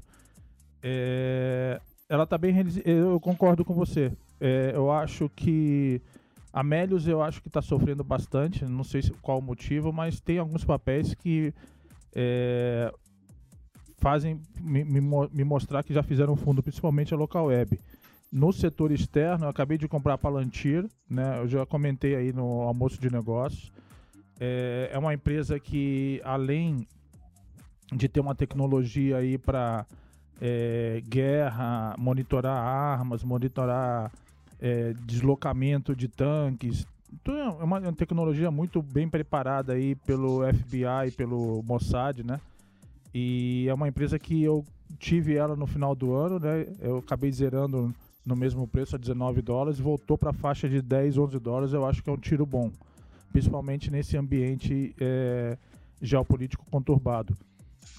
Speaker 4: É, ela tá bem. Eu concordo com você. É, eu acho que a Melius eu acho que está sofrendo bastante, não sei qual o motivo, mas tem alguns papéis que é, fazem me, me, me, mostrar que já fizeram fundo, principalmente a local web. No setor externo, eu acabei de comprar a Palantir, né? Eu já comentei aí no almoço de negócios. É, é uma empresa que, além de ter uma tecnologia aí para é, guerra, monitorar armas, monitorar é, deslocamento de tanques. Então é uma, é uma, tecnologia muito bem preparada aí pelo FBI pelo Mossad, né? E é uma empresa que eu tive ela no final do ano, né? Eu acabei zerando no mesmo preço a 19 dólares, voltou para a faixa de 10, 11 dólares. Eu acho que é um tiro bom, principalmente nesse ambiente é, geopolítico conturbado.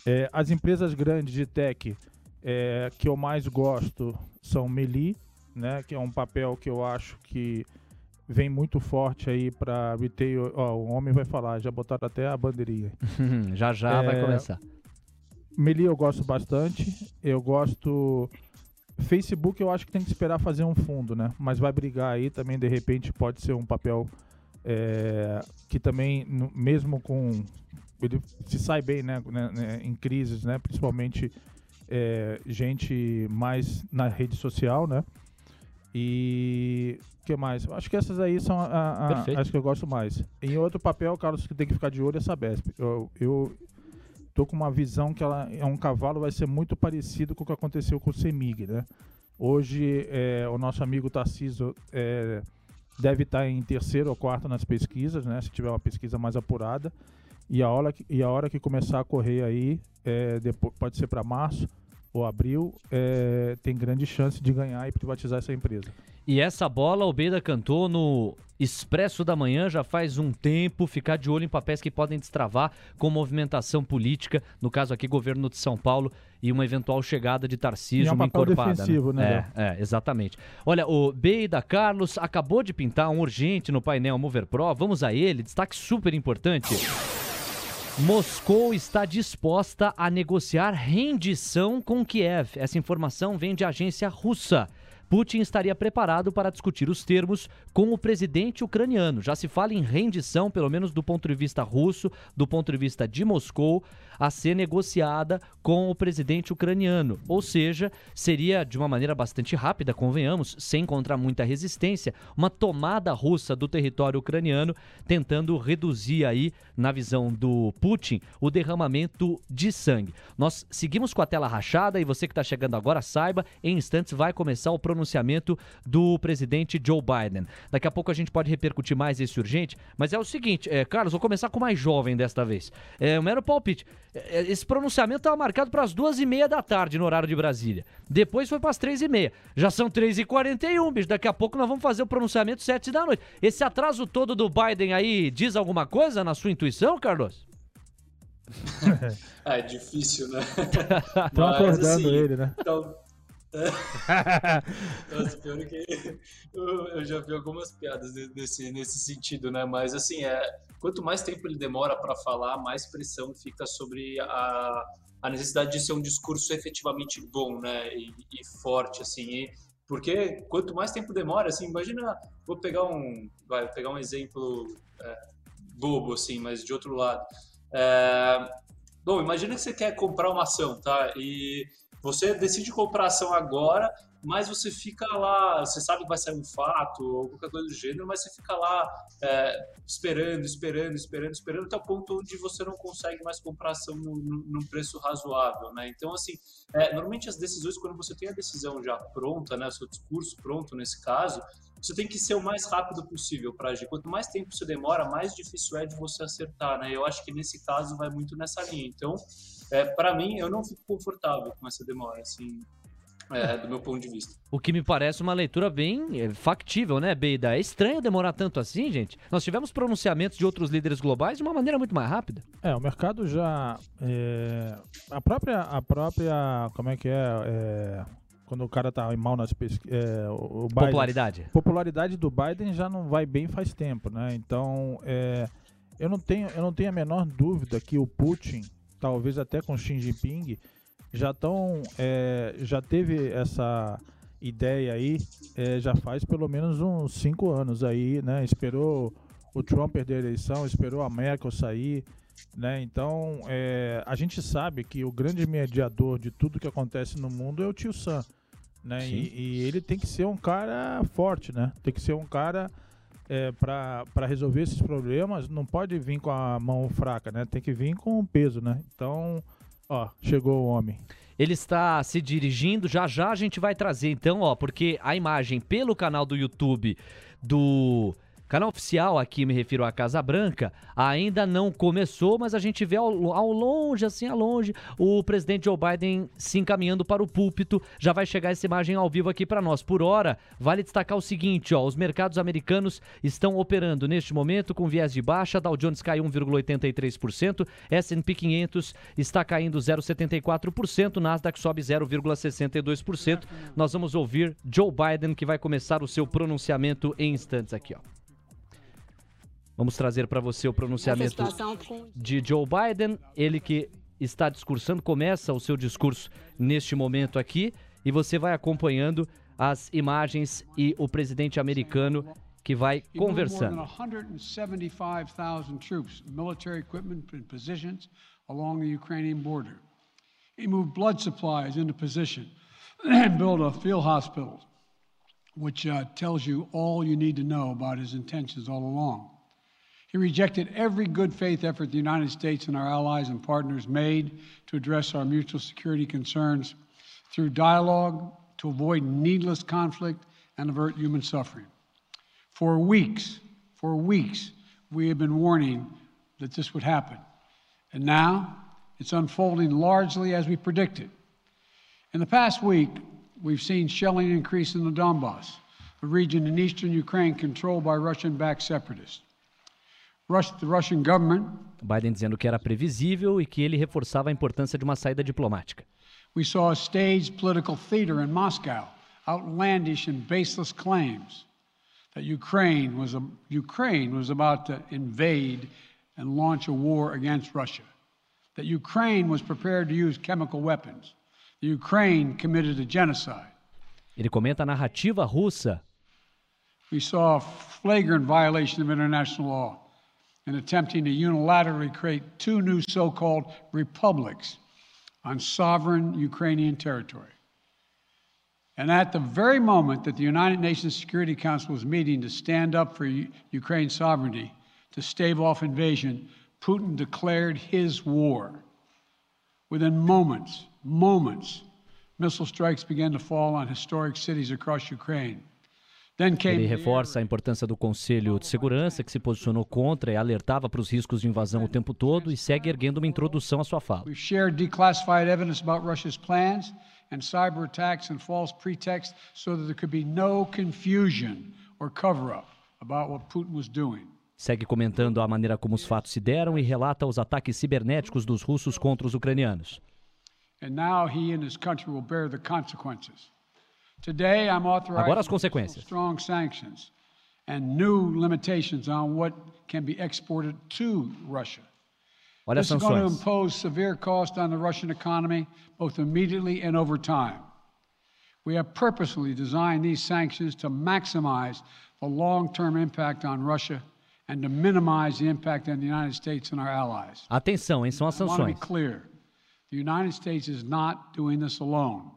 Speaker 4: É, as empresas grandes de tech é, que eu mais gosto são Meli, né? Que é um papel que eu acho que vem muito forte aí para retail. Ó, o homem vai falar, já botaram até a bandeirinha.
Speaker 2: já já é, vai começar.
Speaker 4: Meli eu gosto bastante. Eu gosto Facebook eu acho que tem que esperar fazer um fundo, né? Mas vai brigar aí também, de repente, pode ser um papel é, que também, no, mesmo com. Ele se sai bem né, né, né em crises, né? Principalmente é, gente mais na rede social, né? E o que mais? Acho que essas aí são a, a, as que eu gosto mais. Em outro papel, Carlos, que tem que ficar de olho é Sabesp. Eu, eu tô com uma visão que ela é um cavalo vai ser muito parecido com o que aconteceu com o Semig, né? Hoje é, o nosso amigo Tarciso é, deve estar em terceiro ou quarto nas pesquisas, né? Se tiver uma pesquisa mais apurada. E a hora que, e a hora que começar a correr aí, é, depois, pode ser para março ou abril, é, tem grande chance de ganhar e privatizar essa empresa.
Speaker 2: E essa bola o Beida cantou no Expresso da Manhã já faz um tempo, ficar de olho em papéis que podem destravar com movimentação política, no caso aqui governo de São Paulo e uma eventual chegada de Tarcísio,
Speaker 4: é um
Speaker 2: uma encorpada.
Speaker 4: Defensivo,
Speaker 2: né? né? É, é, exatamente. Olha, o Beida Carlos acabou de pintar um urgente no painel Mover Pro, vamos a ele, destaque super importante. Moscou está disposta a negociar rendição com Kiev. Essa informação vem de agência russa. Putin estaria preparado para discutir os termos com o presidente ucraniano. Já se fala em rendição, pelo menos do ponto de vista russo, do ponto de vista de Moscou, a ser negociada com o presidente ucraniano. Ou seja, seria de uma maneira bastante rápida, convenhamos, sem encontrar muita resistência, uma tomada russa do território ucraniano, tentando reduzir aí, na visão do Putin, o derramamento de sangue. Nós seguimos com a tela rachada e você que está chegando agora, saiba, em instantes vai começar o pronunciamento do presidente Joe Biden. Daqui a pouco a gente pode repercutir mais esse urgente, mas é o seguinte, é, Carlos, vou começar com o mais jovem desta vez. É, um mero palpite. É, é, esse pronunciamento estava marcado para as duas e meia da tarde no horário de Brasília. Depois foi para as três e meia. Já são três e quarenta e um, bicho. Daqui a pouco nós vamos fazer o pronunciamento sete da noite. Esse atraso todo do Biden aí diz alguma coisa na sua intuição, Carlos?
Speaker 3: é difícil, né?
Speaker 4: Estão acordando assim, ele, né? Então,
Speaker 3: Nossa, pior que eu, já vi algumas piadas nesse, nesse sentido, né? Mas assim, é, quanto mais tempo ele demora para falar, mais pressão fica sobre a, a necessidade de ser um discurso efetivamente bom, né? E, e forte, assim. E, porque quanto mais tempo demora, assim, imagina, vou pegar um, vai pegar um exemplo é, bobo, assim, mas de outro lado. É, bom, imagina que você quer comprar uma ação, tá? E você decide comprar ação agora, mas você fica lá, você sabe que vai sair um fato ou qualquer coisa do gênero, mas você fica lá é, esperando, esperando, esperando, esperando até o ponto onde você não consegue mais comprar ação num preço razoável, né? Então, assim, é, normalmente as decisões, quando você tem a decisão já pronta, né, o seu discurso pronto nesse caso, você tem que ser o mais rápido possível para agir. Quanto mais tempo você demora, mais difícil é de você acertar, né? Eu acho que nesse caso vai muito nessa linha. Então, é, para mim, eu não fico confortável com essa demora, assim, é, do meu ponto de vista.
Speaker 2: O que me parece uma leitura bem é, factível, né, Beida? É estranho demorar tanto assim, gente. Nós tivemos pronunciamentos de outros líderes globais de uma maneira muito mais rápida.
Speaker 4: É, o mercado já. É, a própria. A própria. Como é que é? é quando o cara tá mal nas pesquisas. É,
Speaker 2: popularidade.
Speaker 4: Popularidade do Biden já não vai bem faz tempo, né? Então, é, eu, não tenho, eu não tenho a menor dúvida que o Putin talvez até com Xi Jinping, já estão, é, já teve essa ideia aí, é, já faz pelo menos uns cinco anos aí, né? Esperou o Trump perder a eleição, esperou a Merkel sair, né? Então, é, a gente sabe que o grande mediador de tudo que acontece no mundo é o tio Sam, né? E, e, ele tem que ser um cara forte, né? Tem que ser um cara é, para resolver esses problemas, não pode vir com a mão fraca, né? Tem que vir com peso, né? Então, ó, chegou o homem.
Speaker 2: Ele está se dirigindo, já já a gente vai trazer então, ó, porque a imagem pelo canal do YouTube do Canal oficial aqui, me refiro à Casa Branca, ainda não começou, mas a gente vê ao, ao, longe, assim, a longe, o presidente Joe Biden se encaminhando para o púlpito. Já vai chegar essa imagem ao vivo aqui para nós. Por hora, vale destacar o seguinte, ó, os mercados americanos estão operando neste momento com viés de baixa, Dow Jones cai 1,83%, S&P 500 está caindo 0,74%, Nasdaq sobe 0,62%. Nós vamos ouvir Joe Biden que vai começar o seu pronunciamento em instantes aqui, ó. Vamos trazer para você o pronunciamento de Joe Biden, ele que está discursando, começa o seu discurso neste momento aqui e você vai acompanhando as imagens e o presidente americano que vai conversando.
Speaker 5: More than 175,000 troops, military equipment and positions along the Ukrainian border. He moved blood supplies into position and built a field hospital, which uh, tells you all you need to know about his intentions all along. He rejected every good faith effort the United States and our allies and partners made to address our mutual security concerns through dialogue to avoid needless conflict and avert human suffering. For weeks, for weeks, we have been warning that this would happen. And now it's unfolding largely as we predicted. In the past week, we've seen shelling increase in the Donbass, a region in eastern Ukraine controlled by Russian backed separatists. The Russian government
Speaker 2: Biden dizendo que era previsível e que ele reforçava a importância de uma saída diplomática.
Speaker 5: We saw a staged political theater in Moscow, outlandish and baseless claims that Ukraine was, a, Ukraine was about to invade and launch a war against Russia, that Ukraine was prepared to use chemical weapons, that Ukraine committed a genocide.
Speaker 2: Ele comenta a narrativa russa.
Speaker 5: We saw a flagrant violation of international law in attempting to unilaterally create two new so called republics on sovereign Ukrainian territory. And at the very moment that the United Nations Security Council was meeting to stand up for U- Ukraine's sovereignty, to stave off invasion, Putin declared his war. Within moments, moments, missile strikes began to fall on historic cities across Ukraine.
Speaker 2: Ele reforça a importância do Conselho de Segurança, que se posicionou contra e alertava para os riscos de invasão o tempo todo e segue erguendo uma introdução à sua fala.
Speaker 5: We've shared declassified evidence about Russia's plans and cyber attacks and false pretexts so that there could be no confusion or cover up about what Putin was doing.
Speaker 2: Segue comentando a maneira como os fatos se deram e relata os ataques cibernéticos dos russos contra os ucranianos.
Speaker 5: And now he and his country will bear the consequences. Today, I'm authorizing
Speaker 2: Agora as consequências.
Speaker 5: strong sanctions and new limitations on what can be exported to Russia.
Speaker 2: Olha as
Speaker 5: This is going to
Speaker 2: sanções.
Speaker 5: impose severe cost on the Russian economy, both immediately and over time. We have purposely designed these sanctions to maximize the long-term impact on Russia and to minimize the impact on the United States and our allies.
Speaker 2: Atenção, hein? São as
Speaker 5: I want to be
Speaker 2: sanções.
Speaker 5: clear. The United States is not doing this alone.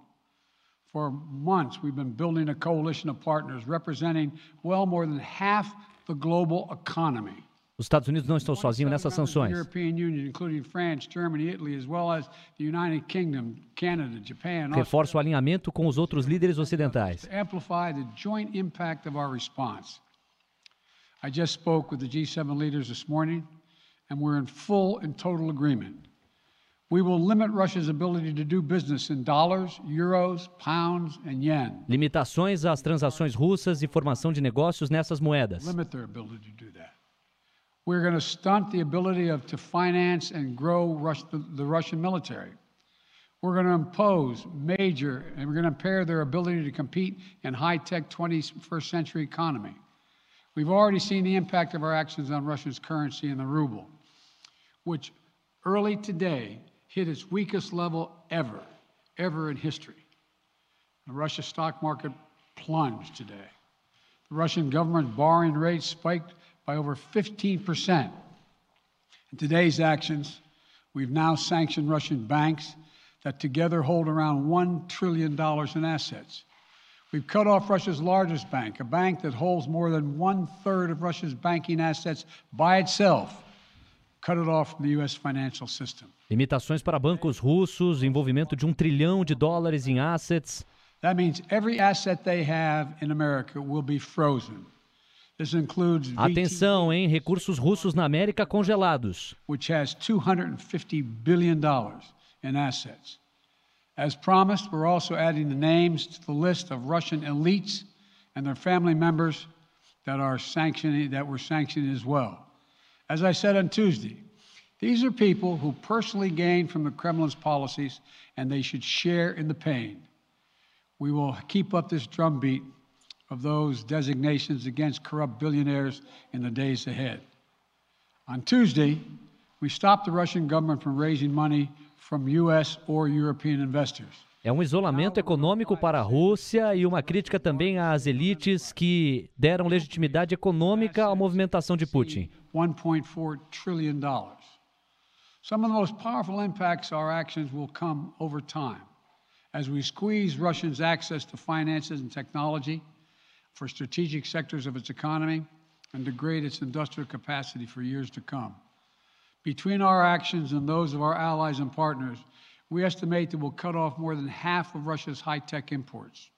Speaker 5: For months, we've been building a coalition of partners representing well more than half the global economy.
Speaker 2: Os Estados Unidos não estão sozinhos nessas sanções.
Speaker 5: European Union, including France, Germany, Italy, as well as the United Kingdom, Canada, Japan, Australia,
Speaker 2: Reforça o alinhamento com os outros líderes ocidentais.
Speaker 5: to amplify the joint impact of our response. I just spoke with the G7 leaders this morning, and we're in full and total agreement. We will limit Russia's ability to do business in dollars, euros, pounds, and yen.
Speaker 2: Limitações às transações russas e formação de negócios nessas moedas.
Speaker 5: limit their ability to do that. We're going to stunt the ability of to finance and grow Rus- the, the Russian military. We're going to impose major, and we're going to impair their ability to compete in high-tech 21st century economy. We've already seen the impact of our actions on Russia's currency and the ruble, which early today hit its weakest level ever, ever in history. The Russia stock market plunged today. The Russian government borrowing rate spiked by over 15%. In today's actions, we've now sanctioned Russian banks that together hold around $1 trillion in assets. We've cut off Russia's largest bank, a bank that holds more than one third of Russia's banking assets by itself, cut it off from the U.S. financial system.
Speaker 2: Limitações para bancos russos, envolvimento de um trilhão de dólares em assets.
Speaker 5: That means every asset they have in America will be frozen. This includes VT,
Speaker 2: Atenção, hein? Recursos russos na América congelados.
Speaker 5: which has $250 billion in assets. As promised, we're also adding the names to the list of Russian elites and their family members that are sanctioning that were sanctioned as well. As I said on Tuesday, these are people who personally gain from the Kremlin's policies and they should share in the pain. We will keep up this drumbeat of those designations against corrupt billionaires in the days ahead. On Tuesday, we stopped the Russian government from raising money from U.S. or European investors.
Speaker 2: É um isolamento econômico para a Rússia e uma crítica também às elites que deram legitimidade econômica à movimentação de Putin.
Speaker 5: 1.4 trillion dollars. Some of the most powerful impacts our actions will come over time as we squeeze Russia's access to finances and technology for strategic sectors of its economy and degrade its industrial capacity for years to come. Between our actions and those of our allies and partners, we estimate that we'll cut off more than half of Russia's high tech imports.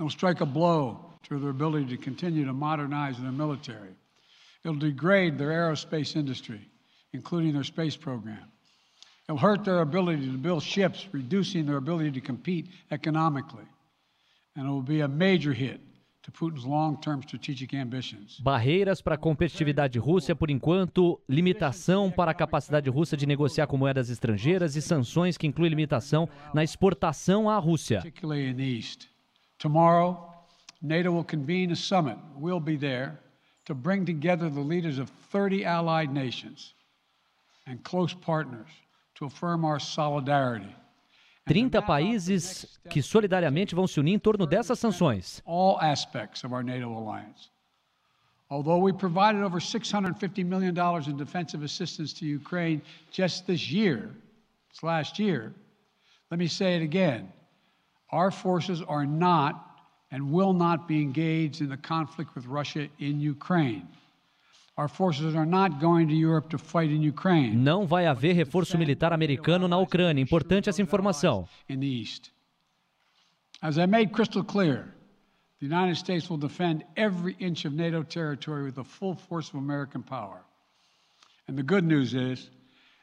Speaker 5: It will strike a blow to their ability to continue to modernize their military. It'll degrade their aerospace industry, including their space program. It'll hurt their ability to build ships, reducing their ability to compete economically. And it will be a major hit
Speaker 2: Barreiras para a competitividade russa, por enquanto, limitação para a capacidade russa de negociar com moedas estrangeiras e sanções que incluem limitação na exportação à Rússia.
Speaker 5: Tomorrow, NATO will convene a summit. We'll be there to bring together the leaders of 30 allied nations and close partners to affirm our solidarity
Speaker 2: 30 países que solidariamente vão se unir em torno dessas sanções.
Speaker 5: All aspects of our NATO alliance. Although we provided over $650 million in defensive assistance to Ukraine just this year, this last year, let me say it again. Our forces are not and will not be engaged in the conflict with Russia in Ukraine.
Speaker 2: Não vai haver reforço militar americano na Ucrânia. Importante essa informação.
Speaker 5: As I made crystal clear, the United States will defend every inch of NATO territory with the full force of American power. And the good news is,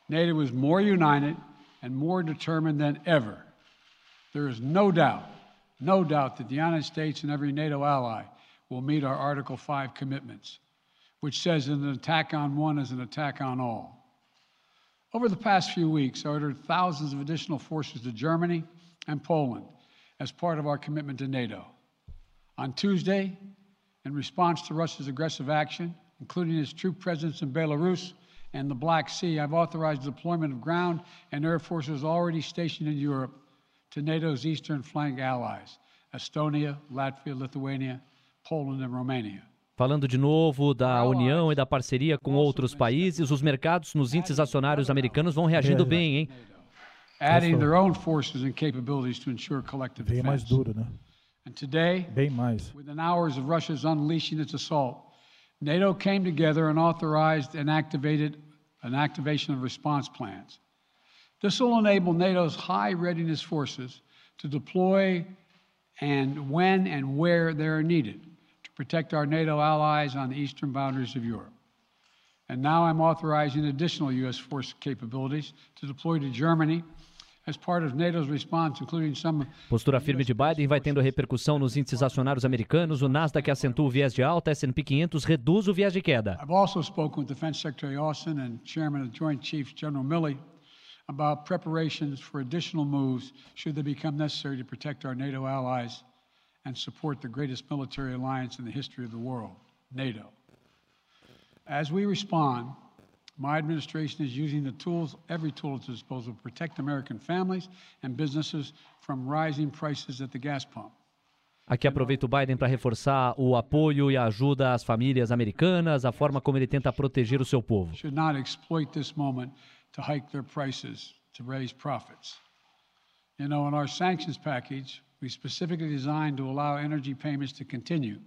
Speaker 5: NATO is more united and more determined than ever. There is no doubt, no doubt that the United States and every NATO ally will meet our Article 5 commitments which says an attack on one is an attack on all. Over the past few weeks, I ordered thousands of additional forces to Germany and Poland as part of our commitment to NATO. On Tuesday, in response to Russia's aggressive action, including its troop presence in Belarus and the Black Sea, I've authorized deployment of ground and air forces already stationed in Europe to NATO's eastern flank allies Estonia, Latvia, Lithuania, Poland, and Romania.
Speaker 2: Falando de novo da união e da parceria com outros países, os mercados nos índices acionários americanos vão reagindo bem, hein?
Speaker 5: Adding their own forces and capabilities to ensure collective
Speaker 4: Bem mais duro, né?
Speaker 5: And today,
Speaker 4: bem mais.
Speaker 5: within hours of Russia's unleashing its assault, NATO came together and authorized and activated an activation of response plans. This will enable NATO's high readiness forces to deploy and when and where they are needed protect our NATO allies on the eastern boundaries of Europe. And now I'm authorizing additional U.S. force capabilities to deploy to Germany
Speaker 2: Postura firme de Biden vai tendo repercussão nos índices acionários americanos. O Nasdaq acentua o viés de alta, S&P 500 reduz o viés de queda.
Speaker 5: I've also spoken with Defense Secretary Austin and Chairman of the Joint Chiefs General Milley about preparations for additional moves should they become necessary to protect our NATO allies and support the greatest military alliance in the history of the world, NATO. As we respond, my administration is using the tools, every tool at its disposal, to protect American families and businesses from rising prices at the gas pump.
Speaker 2: Aqui aproveita o Biden para reforçar o apoio e a ajuda às famílias americanas, a forma como ele tenta proteger o seu povo.
Speaker 5: Should not exploit this moment to hike their prices to raise profits. You know, in our sanctions package, we specifically designed to allow energy payments to continue.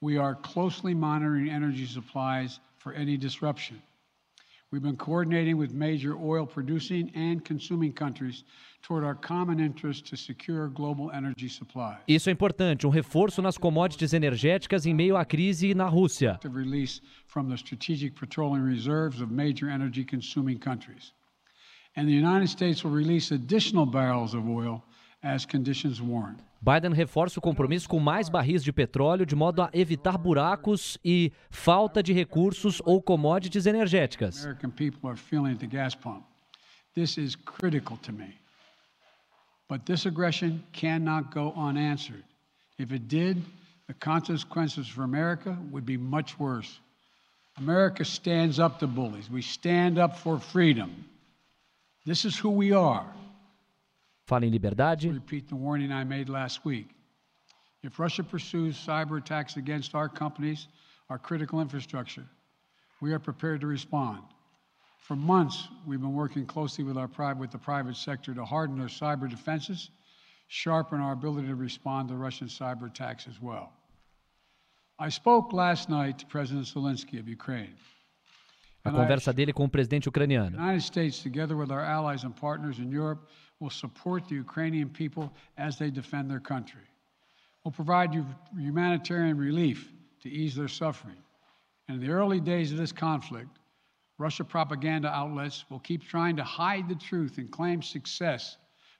Speaker 5: We are closely monitoring energy supplies for any disruption. We've been coordinating with major oil producing and consuming countries toward our common interest to secure global energy supply.
Speaker 2: Isso é importante, um reforço nas commodities energéticas em meio à crise na Rússia.
Speaker 5: Release from the strategic petroleum reserves of major energy consuming countries. And the United States will release additional barrels of oil as conditions warrant.
Speaker 2: Biden reforça o compromisso com mais barris de petróleo de modo a evitar buracos e falta de recursos ou commodities energéticas.
Speaker 5: American people are feeling at the gas pump. This is critical to me. But this aggression cannot go unanswered. If it did, the consequences for America would be much worse. America stands up to bullies. We stand up for freedom. This is who we are.
Speaker 2: Fala em liberdade.
Speaker 5: Repeat the warning I made last week. If Russia pursues cyber attacks against our companies, our critical infrastructure, we are prepared to respond. For months, we've been working closely with, our with the private sector to harden our cyber defenses, sharpen our ability to respond to Russian cyber attacks as well. I spoke last night to President Zelensky of Ukraine.
Speaker 2: A conversa dele com o presidente ucraniano.
Speaker 5: Will support the Ukrainian people as they defend their country. We'll provide humanitarian relief to ease their suffering. And in the early days of this conflict, Russia propaganda outlets will keep trying to hide the truth and claim success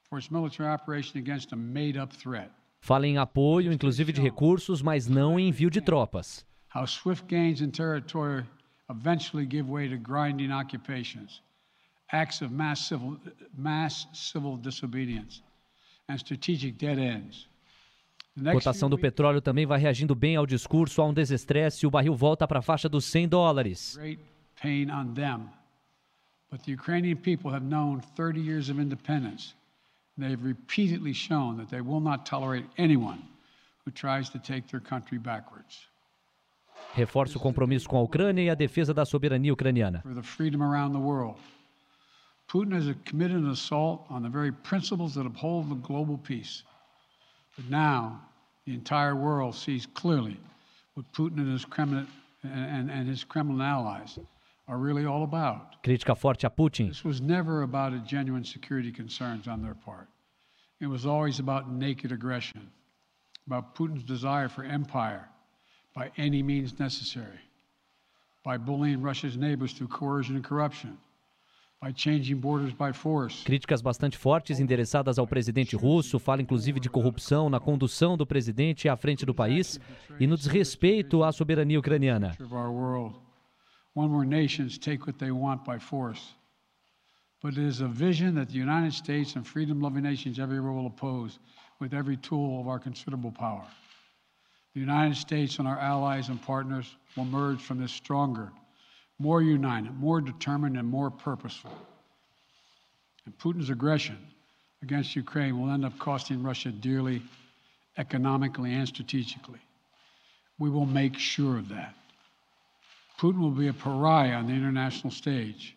Speaker 5: for its military operation against a made-up threat.
Speaker 2: Fala em apoio, inclusive de recursos, mas não em envio de tropas.
Speaker 5: How swift gains in territory eventually give way to grinding occupations, acts of mass civil, mass civil disobedience, and strategic dead ends.
Speaker 2: A cotação do petróleo também vai reagindo bem ao discurso, há um desestresse e o barril volta para a faixa dos 100 dólares.
Speaker 5: Pain on them. But the Ukrainian people have known 30 years of independence. They've repeatedly shown that they will not tolerate anyone who tries to take their country backwards.
Speaker 2: Reforça o compromisso com a Ucrânia e a defesa da soberania ucraniana.
Speaker 5: Putin has committed an assault on the very principles that uphold the global peace. But now, the entire world sees clearly what Putin and his Kremlin, and, and his Kremlin allies are really all about.
Speaker 2: Crítica forte a Putin.
Speaker 5: This was never about genuine security concerns on their part. It was always about naked aggression, about Putin's desire for empire by any means necessary, by bullying Russia's neighbors through coercion and corruption, by changing borders by force.
Speaker 2: Críticas bastante fortes endereçadas ao presidente russo, fala inclusive de corrupção na condução do presidente à frente do país e no desrespeito à soberania ucraniana.
Speaker 5: of our world, one where nations take what they want by force. But it is a vision that the United States and freedom loving nations everywhere will oppose with every tool of our considerable power. The United States and our allies and partners will emerge from this stronger, more united, more determined, and more purposeful. And Putin's aggression against Ukraine will end up costing Russia dearly, economically and strategically. We will make sure of that. Putin will be a pariah on the international stage.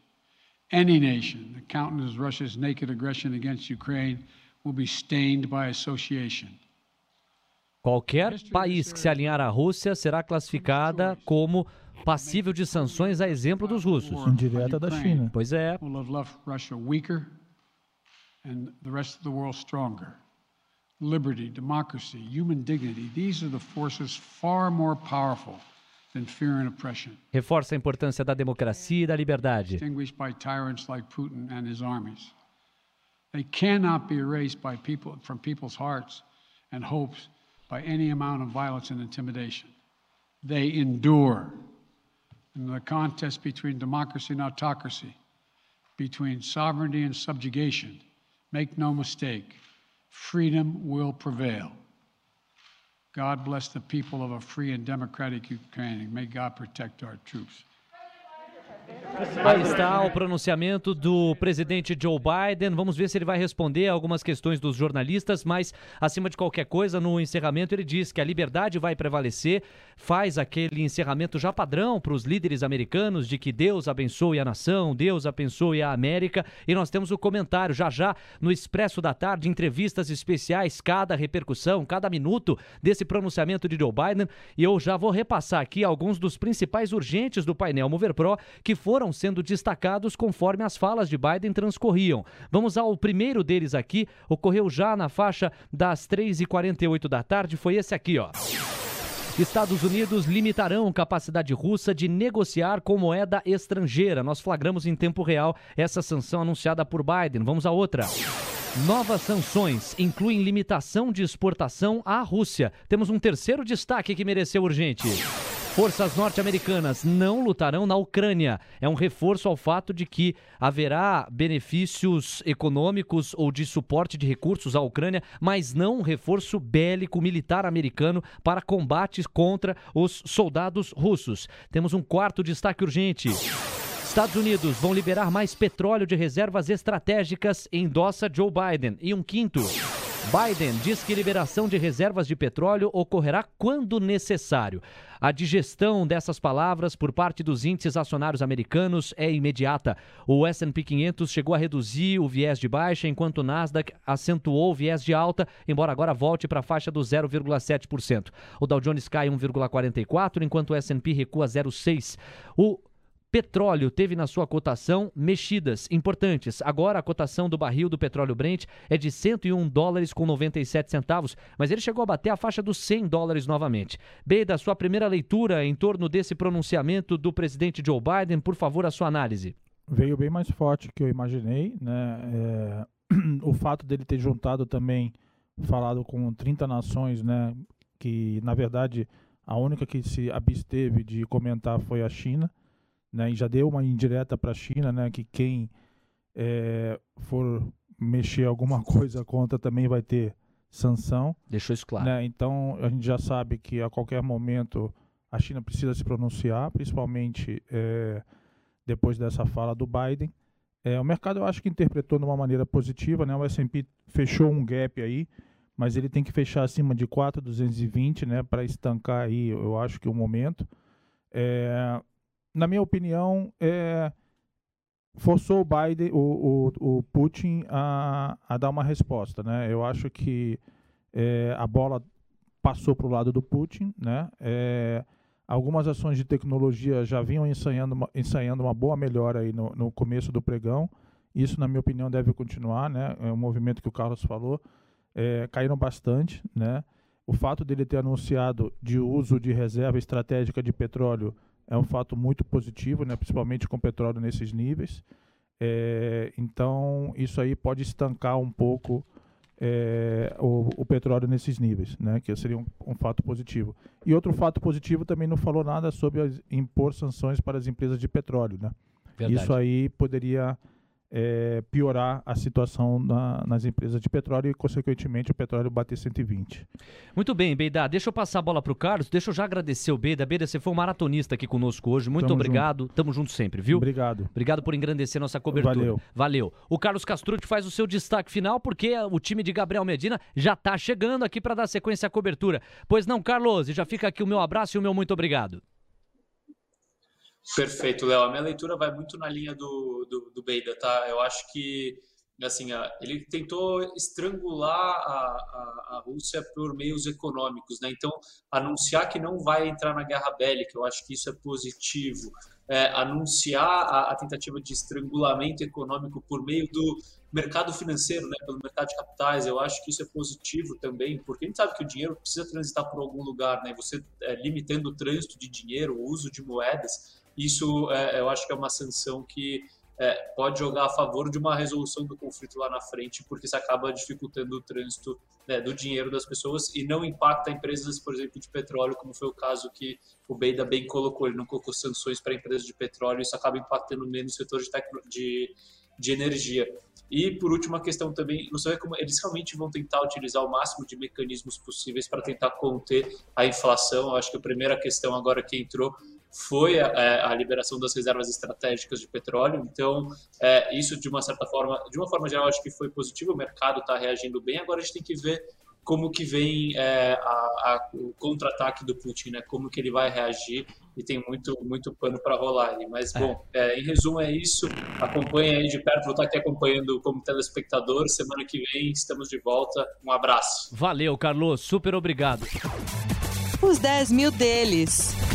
Speaker 5: Any nation that countenances Russia's naked aggression against Ukraine will be stained by association.
Speaker 2: Qualquer país que se alinhar à Rússia será classificada como passível de sanções, a exemplo dos russos.
Speaker 4: Indireta da China.
Speaker 2: Pois é.
Speaker 5: Will have left Russia weaker and the rest of the world stronger. Liberty, democracy, human dignity, these are the forces far more powerful than fear and oppression.
Speaker 2: Reforça a importância da democracia e da liberdade.
Speaker 5: Distinguished by tyrants like Putin and his armies. They cannot be erased by people from people's hearts and hopes by any amount of violence and intimidation. They endure. In the contest between democracy and autocracy, between sovereignty and subjugation, make no mistake, freedom will prevail. God bless the people of a free and democratic Ukraine. May God protect our troops.
Speaker 2: Aí está o pronunciamento do presidente Joe Biden. Vamos ver se ele vai responder a algumas questões dos jornalistas, mas acima de qualquer coisa, no encerramento ele diz que a liberdade vai prevalecer, faz aquele encerramento já padrão para os líderes americanos de que Deus abençoe a nação, Deus abençoe a América. E nós temos o comentário já já no Expresso da Tarde, entrevistas especiais, cada repercussão, cada minuto desse pronunciamento de Joe Biden. E eu já vou repassar aqui alguns dos principais urgentes do painel Mover Pro que foram sendo destacados conforme as falas de Biden transcorriam. Vamos ao primeiro deles aqui, ocorreu já na faixa das 3h48 da tarde, foi esse aqui, ó. Estados Unidos limitarão capacidade russa de negociar com moeda estrangeira. Nós flagramos em tempo real essa sanção anunciada por Biden. Vamos a outra. Novas sanções incluem limitação de exportação à Rússia. Temos um terceiro destaque que mereceu urgente. Forças norte-americanas não lutarão na Ucrânia. É um reforço ao fato de que haverá benefícios econômicos ou de suporte de recursos à Ucrânia, mas não um reforço bélico militar americano para combates contra os soldados russos. Temos um quarto destaque urgente. Estados Unidos vão liberar mais petróleo de reservas estratégicas, endossa Joe Biden. E um quinto. Biden diz que liberação de reservas de petróleo ocorrerá quando necessário. A digestão dessas palavras por parte dos índices acionários americanos é imediata. O S&P 500 chegou a reduzir o viés de baixa, enquanto o Nasdaq acentuou o viés de alta, embora agora volte para a faixa do 0,7%. O Dow Jones cai 1,44, enquanto o S&P recua 0,6. O Petróleo teve na sua cotação mexidas importantes. Agora a cotação do barril do petróleo Brent é de 101 dólares com 97 centavos, mas ele chegou a bater a faixa dos 100 dólares novamente. B, da sua primeira leitura em torno desse pronunciamento do presidente Joe Biden, por favor, a sua análise.
Speaker 4: Veio bem mais forte que eu imaginei, né? É... o fato dele ter juntado também, falado com 30 nações, né? Que na verdade a única que se absteve de comentar foi a China né, e já deu uma indireta para a China, né, que quem é, for mexer alguma coisa contra também vai ter sanção.
Speaker 2: Deixou isso claro.
Speaker 4: Né, então a gente já sabe que a qualquer momento a China precisa se pronunciar, principalmente é, depois dessa fala do Biden. É, o mercado eu acho que interpretou de uma maneira positiva, né? O S&P fechou um gap aí, mas ele tem que fechar acima de 4,220, né, para estancar aí, eu acho que o momento. É, na minha opinião, é, forçou o Biden, o, o, o Putin a, a, dar uma resposta, né? Eu acho que é, a bola passou para o lado do Putin, né? É, algumas ações de tecnologia já vinham ensaiando uma, ensaiando uma boa melhora aí no, no começo do pregão. Isso, na minha opinião, deve continuar, né? É um movimento que o Carlos falou. É, caíram bastante, né? O fato dele ter anunciado de uso de reserva estratégica de petróleo é um fato muito positivo, né, principalmente com petróleo nesses níveis. É, então, isso aí pode estancar um pouco é, o, o, petróleo nesses níveis, né, que seria um, um, fato positivo. E outro fato positivo também não falou nada sobre as, impor sanções para as empresas de petróleo. Né? Isso aí poderia é, piorar a situação na, nas empresas de petróleo e, consequentemente, o petróleo bater 120.
Speaker 2: Muito bem, Beida. Deixa eu passar a bola para o Carlos. Deixa eu já agradecer o Beida. Beida, você foi um maratonista aqui conosco hoje. Muito Tamo obrigado. Junto. Tamo junto sempre, viu?
Speaker 4: Obrigado.
Speaker 2: Obrigado por engrandecer nossa cobertura.
Speaker 4: Valeu.
Speaker 2: Valeu. O Carlos Castrucci faz o seu destaque final porque o time de Gabriel Medina já está chegando aqui para dar sequência à cobertura. Pois não, Carlos? E já fica aqui o meu abraço e o meu muito obrigado.
Speaker 3: Perfeito, Léo. A minha leitura vai muito na linha do, do, do Beida, tá? Eu acho que assim, ele tentou estrangular a, a, a, Rússia por meios econômicos, né? Então, anunciar que não vai entrar na guerra bélica, eu acho que isso é positivo. É, anunciar a, a, tentativa de estrangulamento econômico por meio do mercado financeiro, né? Pelo mercado de capitais, eu acho que isso é positivo também, porque a gente sabe que o dinheiro precisa transitar por algum lugar, né? Você é, limitando o trânsito de dinheiro, o uso de moedas, isso é, eu acho que é uma sanção que é, pode jogar a favor de uma resolução do conflito lá na frente, porque isso acaba dificultando o trânsito né, do dinheiro das pessoas e não impacta empresas, por exemplo, de petróleo, como foi o caso que o Beida bem colocou. Ele não colocou sanções para empresas de petróleo, isso acaba impactando menos o setor de, de, de energia. E, por último, a questão também, você vê como eles realmente vão tentar utilizar o máximo de mecanismos possíveis para tentar conter a inflação. Eu acho que a primeira questão agora que entrou foi a, é, a, liberação das reservas estratégicas de petróleo. Então, é, isso de uma certa forma, de uma forma geral, acho que foi positivo. O mercado está reagindo bem. Agora a gente tem que ver como que vem é, a, a, o contra-ataque do Putin, né? Como que ele vai reagir e tem muito muito pano para rolar aí. Mas bom, é, em resumo é isso. Acompanhe aí de perto. Vou estar aqui acompanhando como telespectador. Semana que vem estamos de volta. Um abraço.
Speaker 2: Valeu, Carlos. Super obrigado.
Speaker 1: Os 10 mil deles.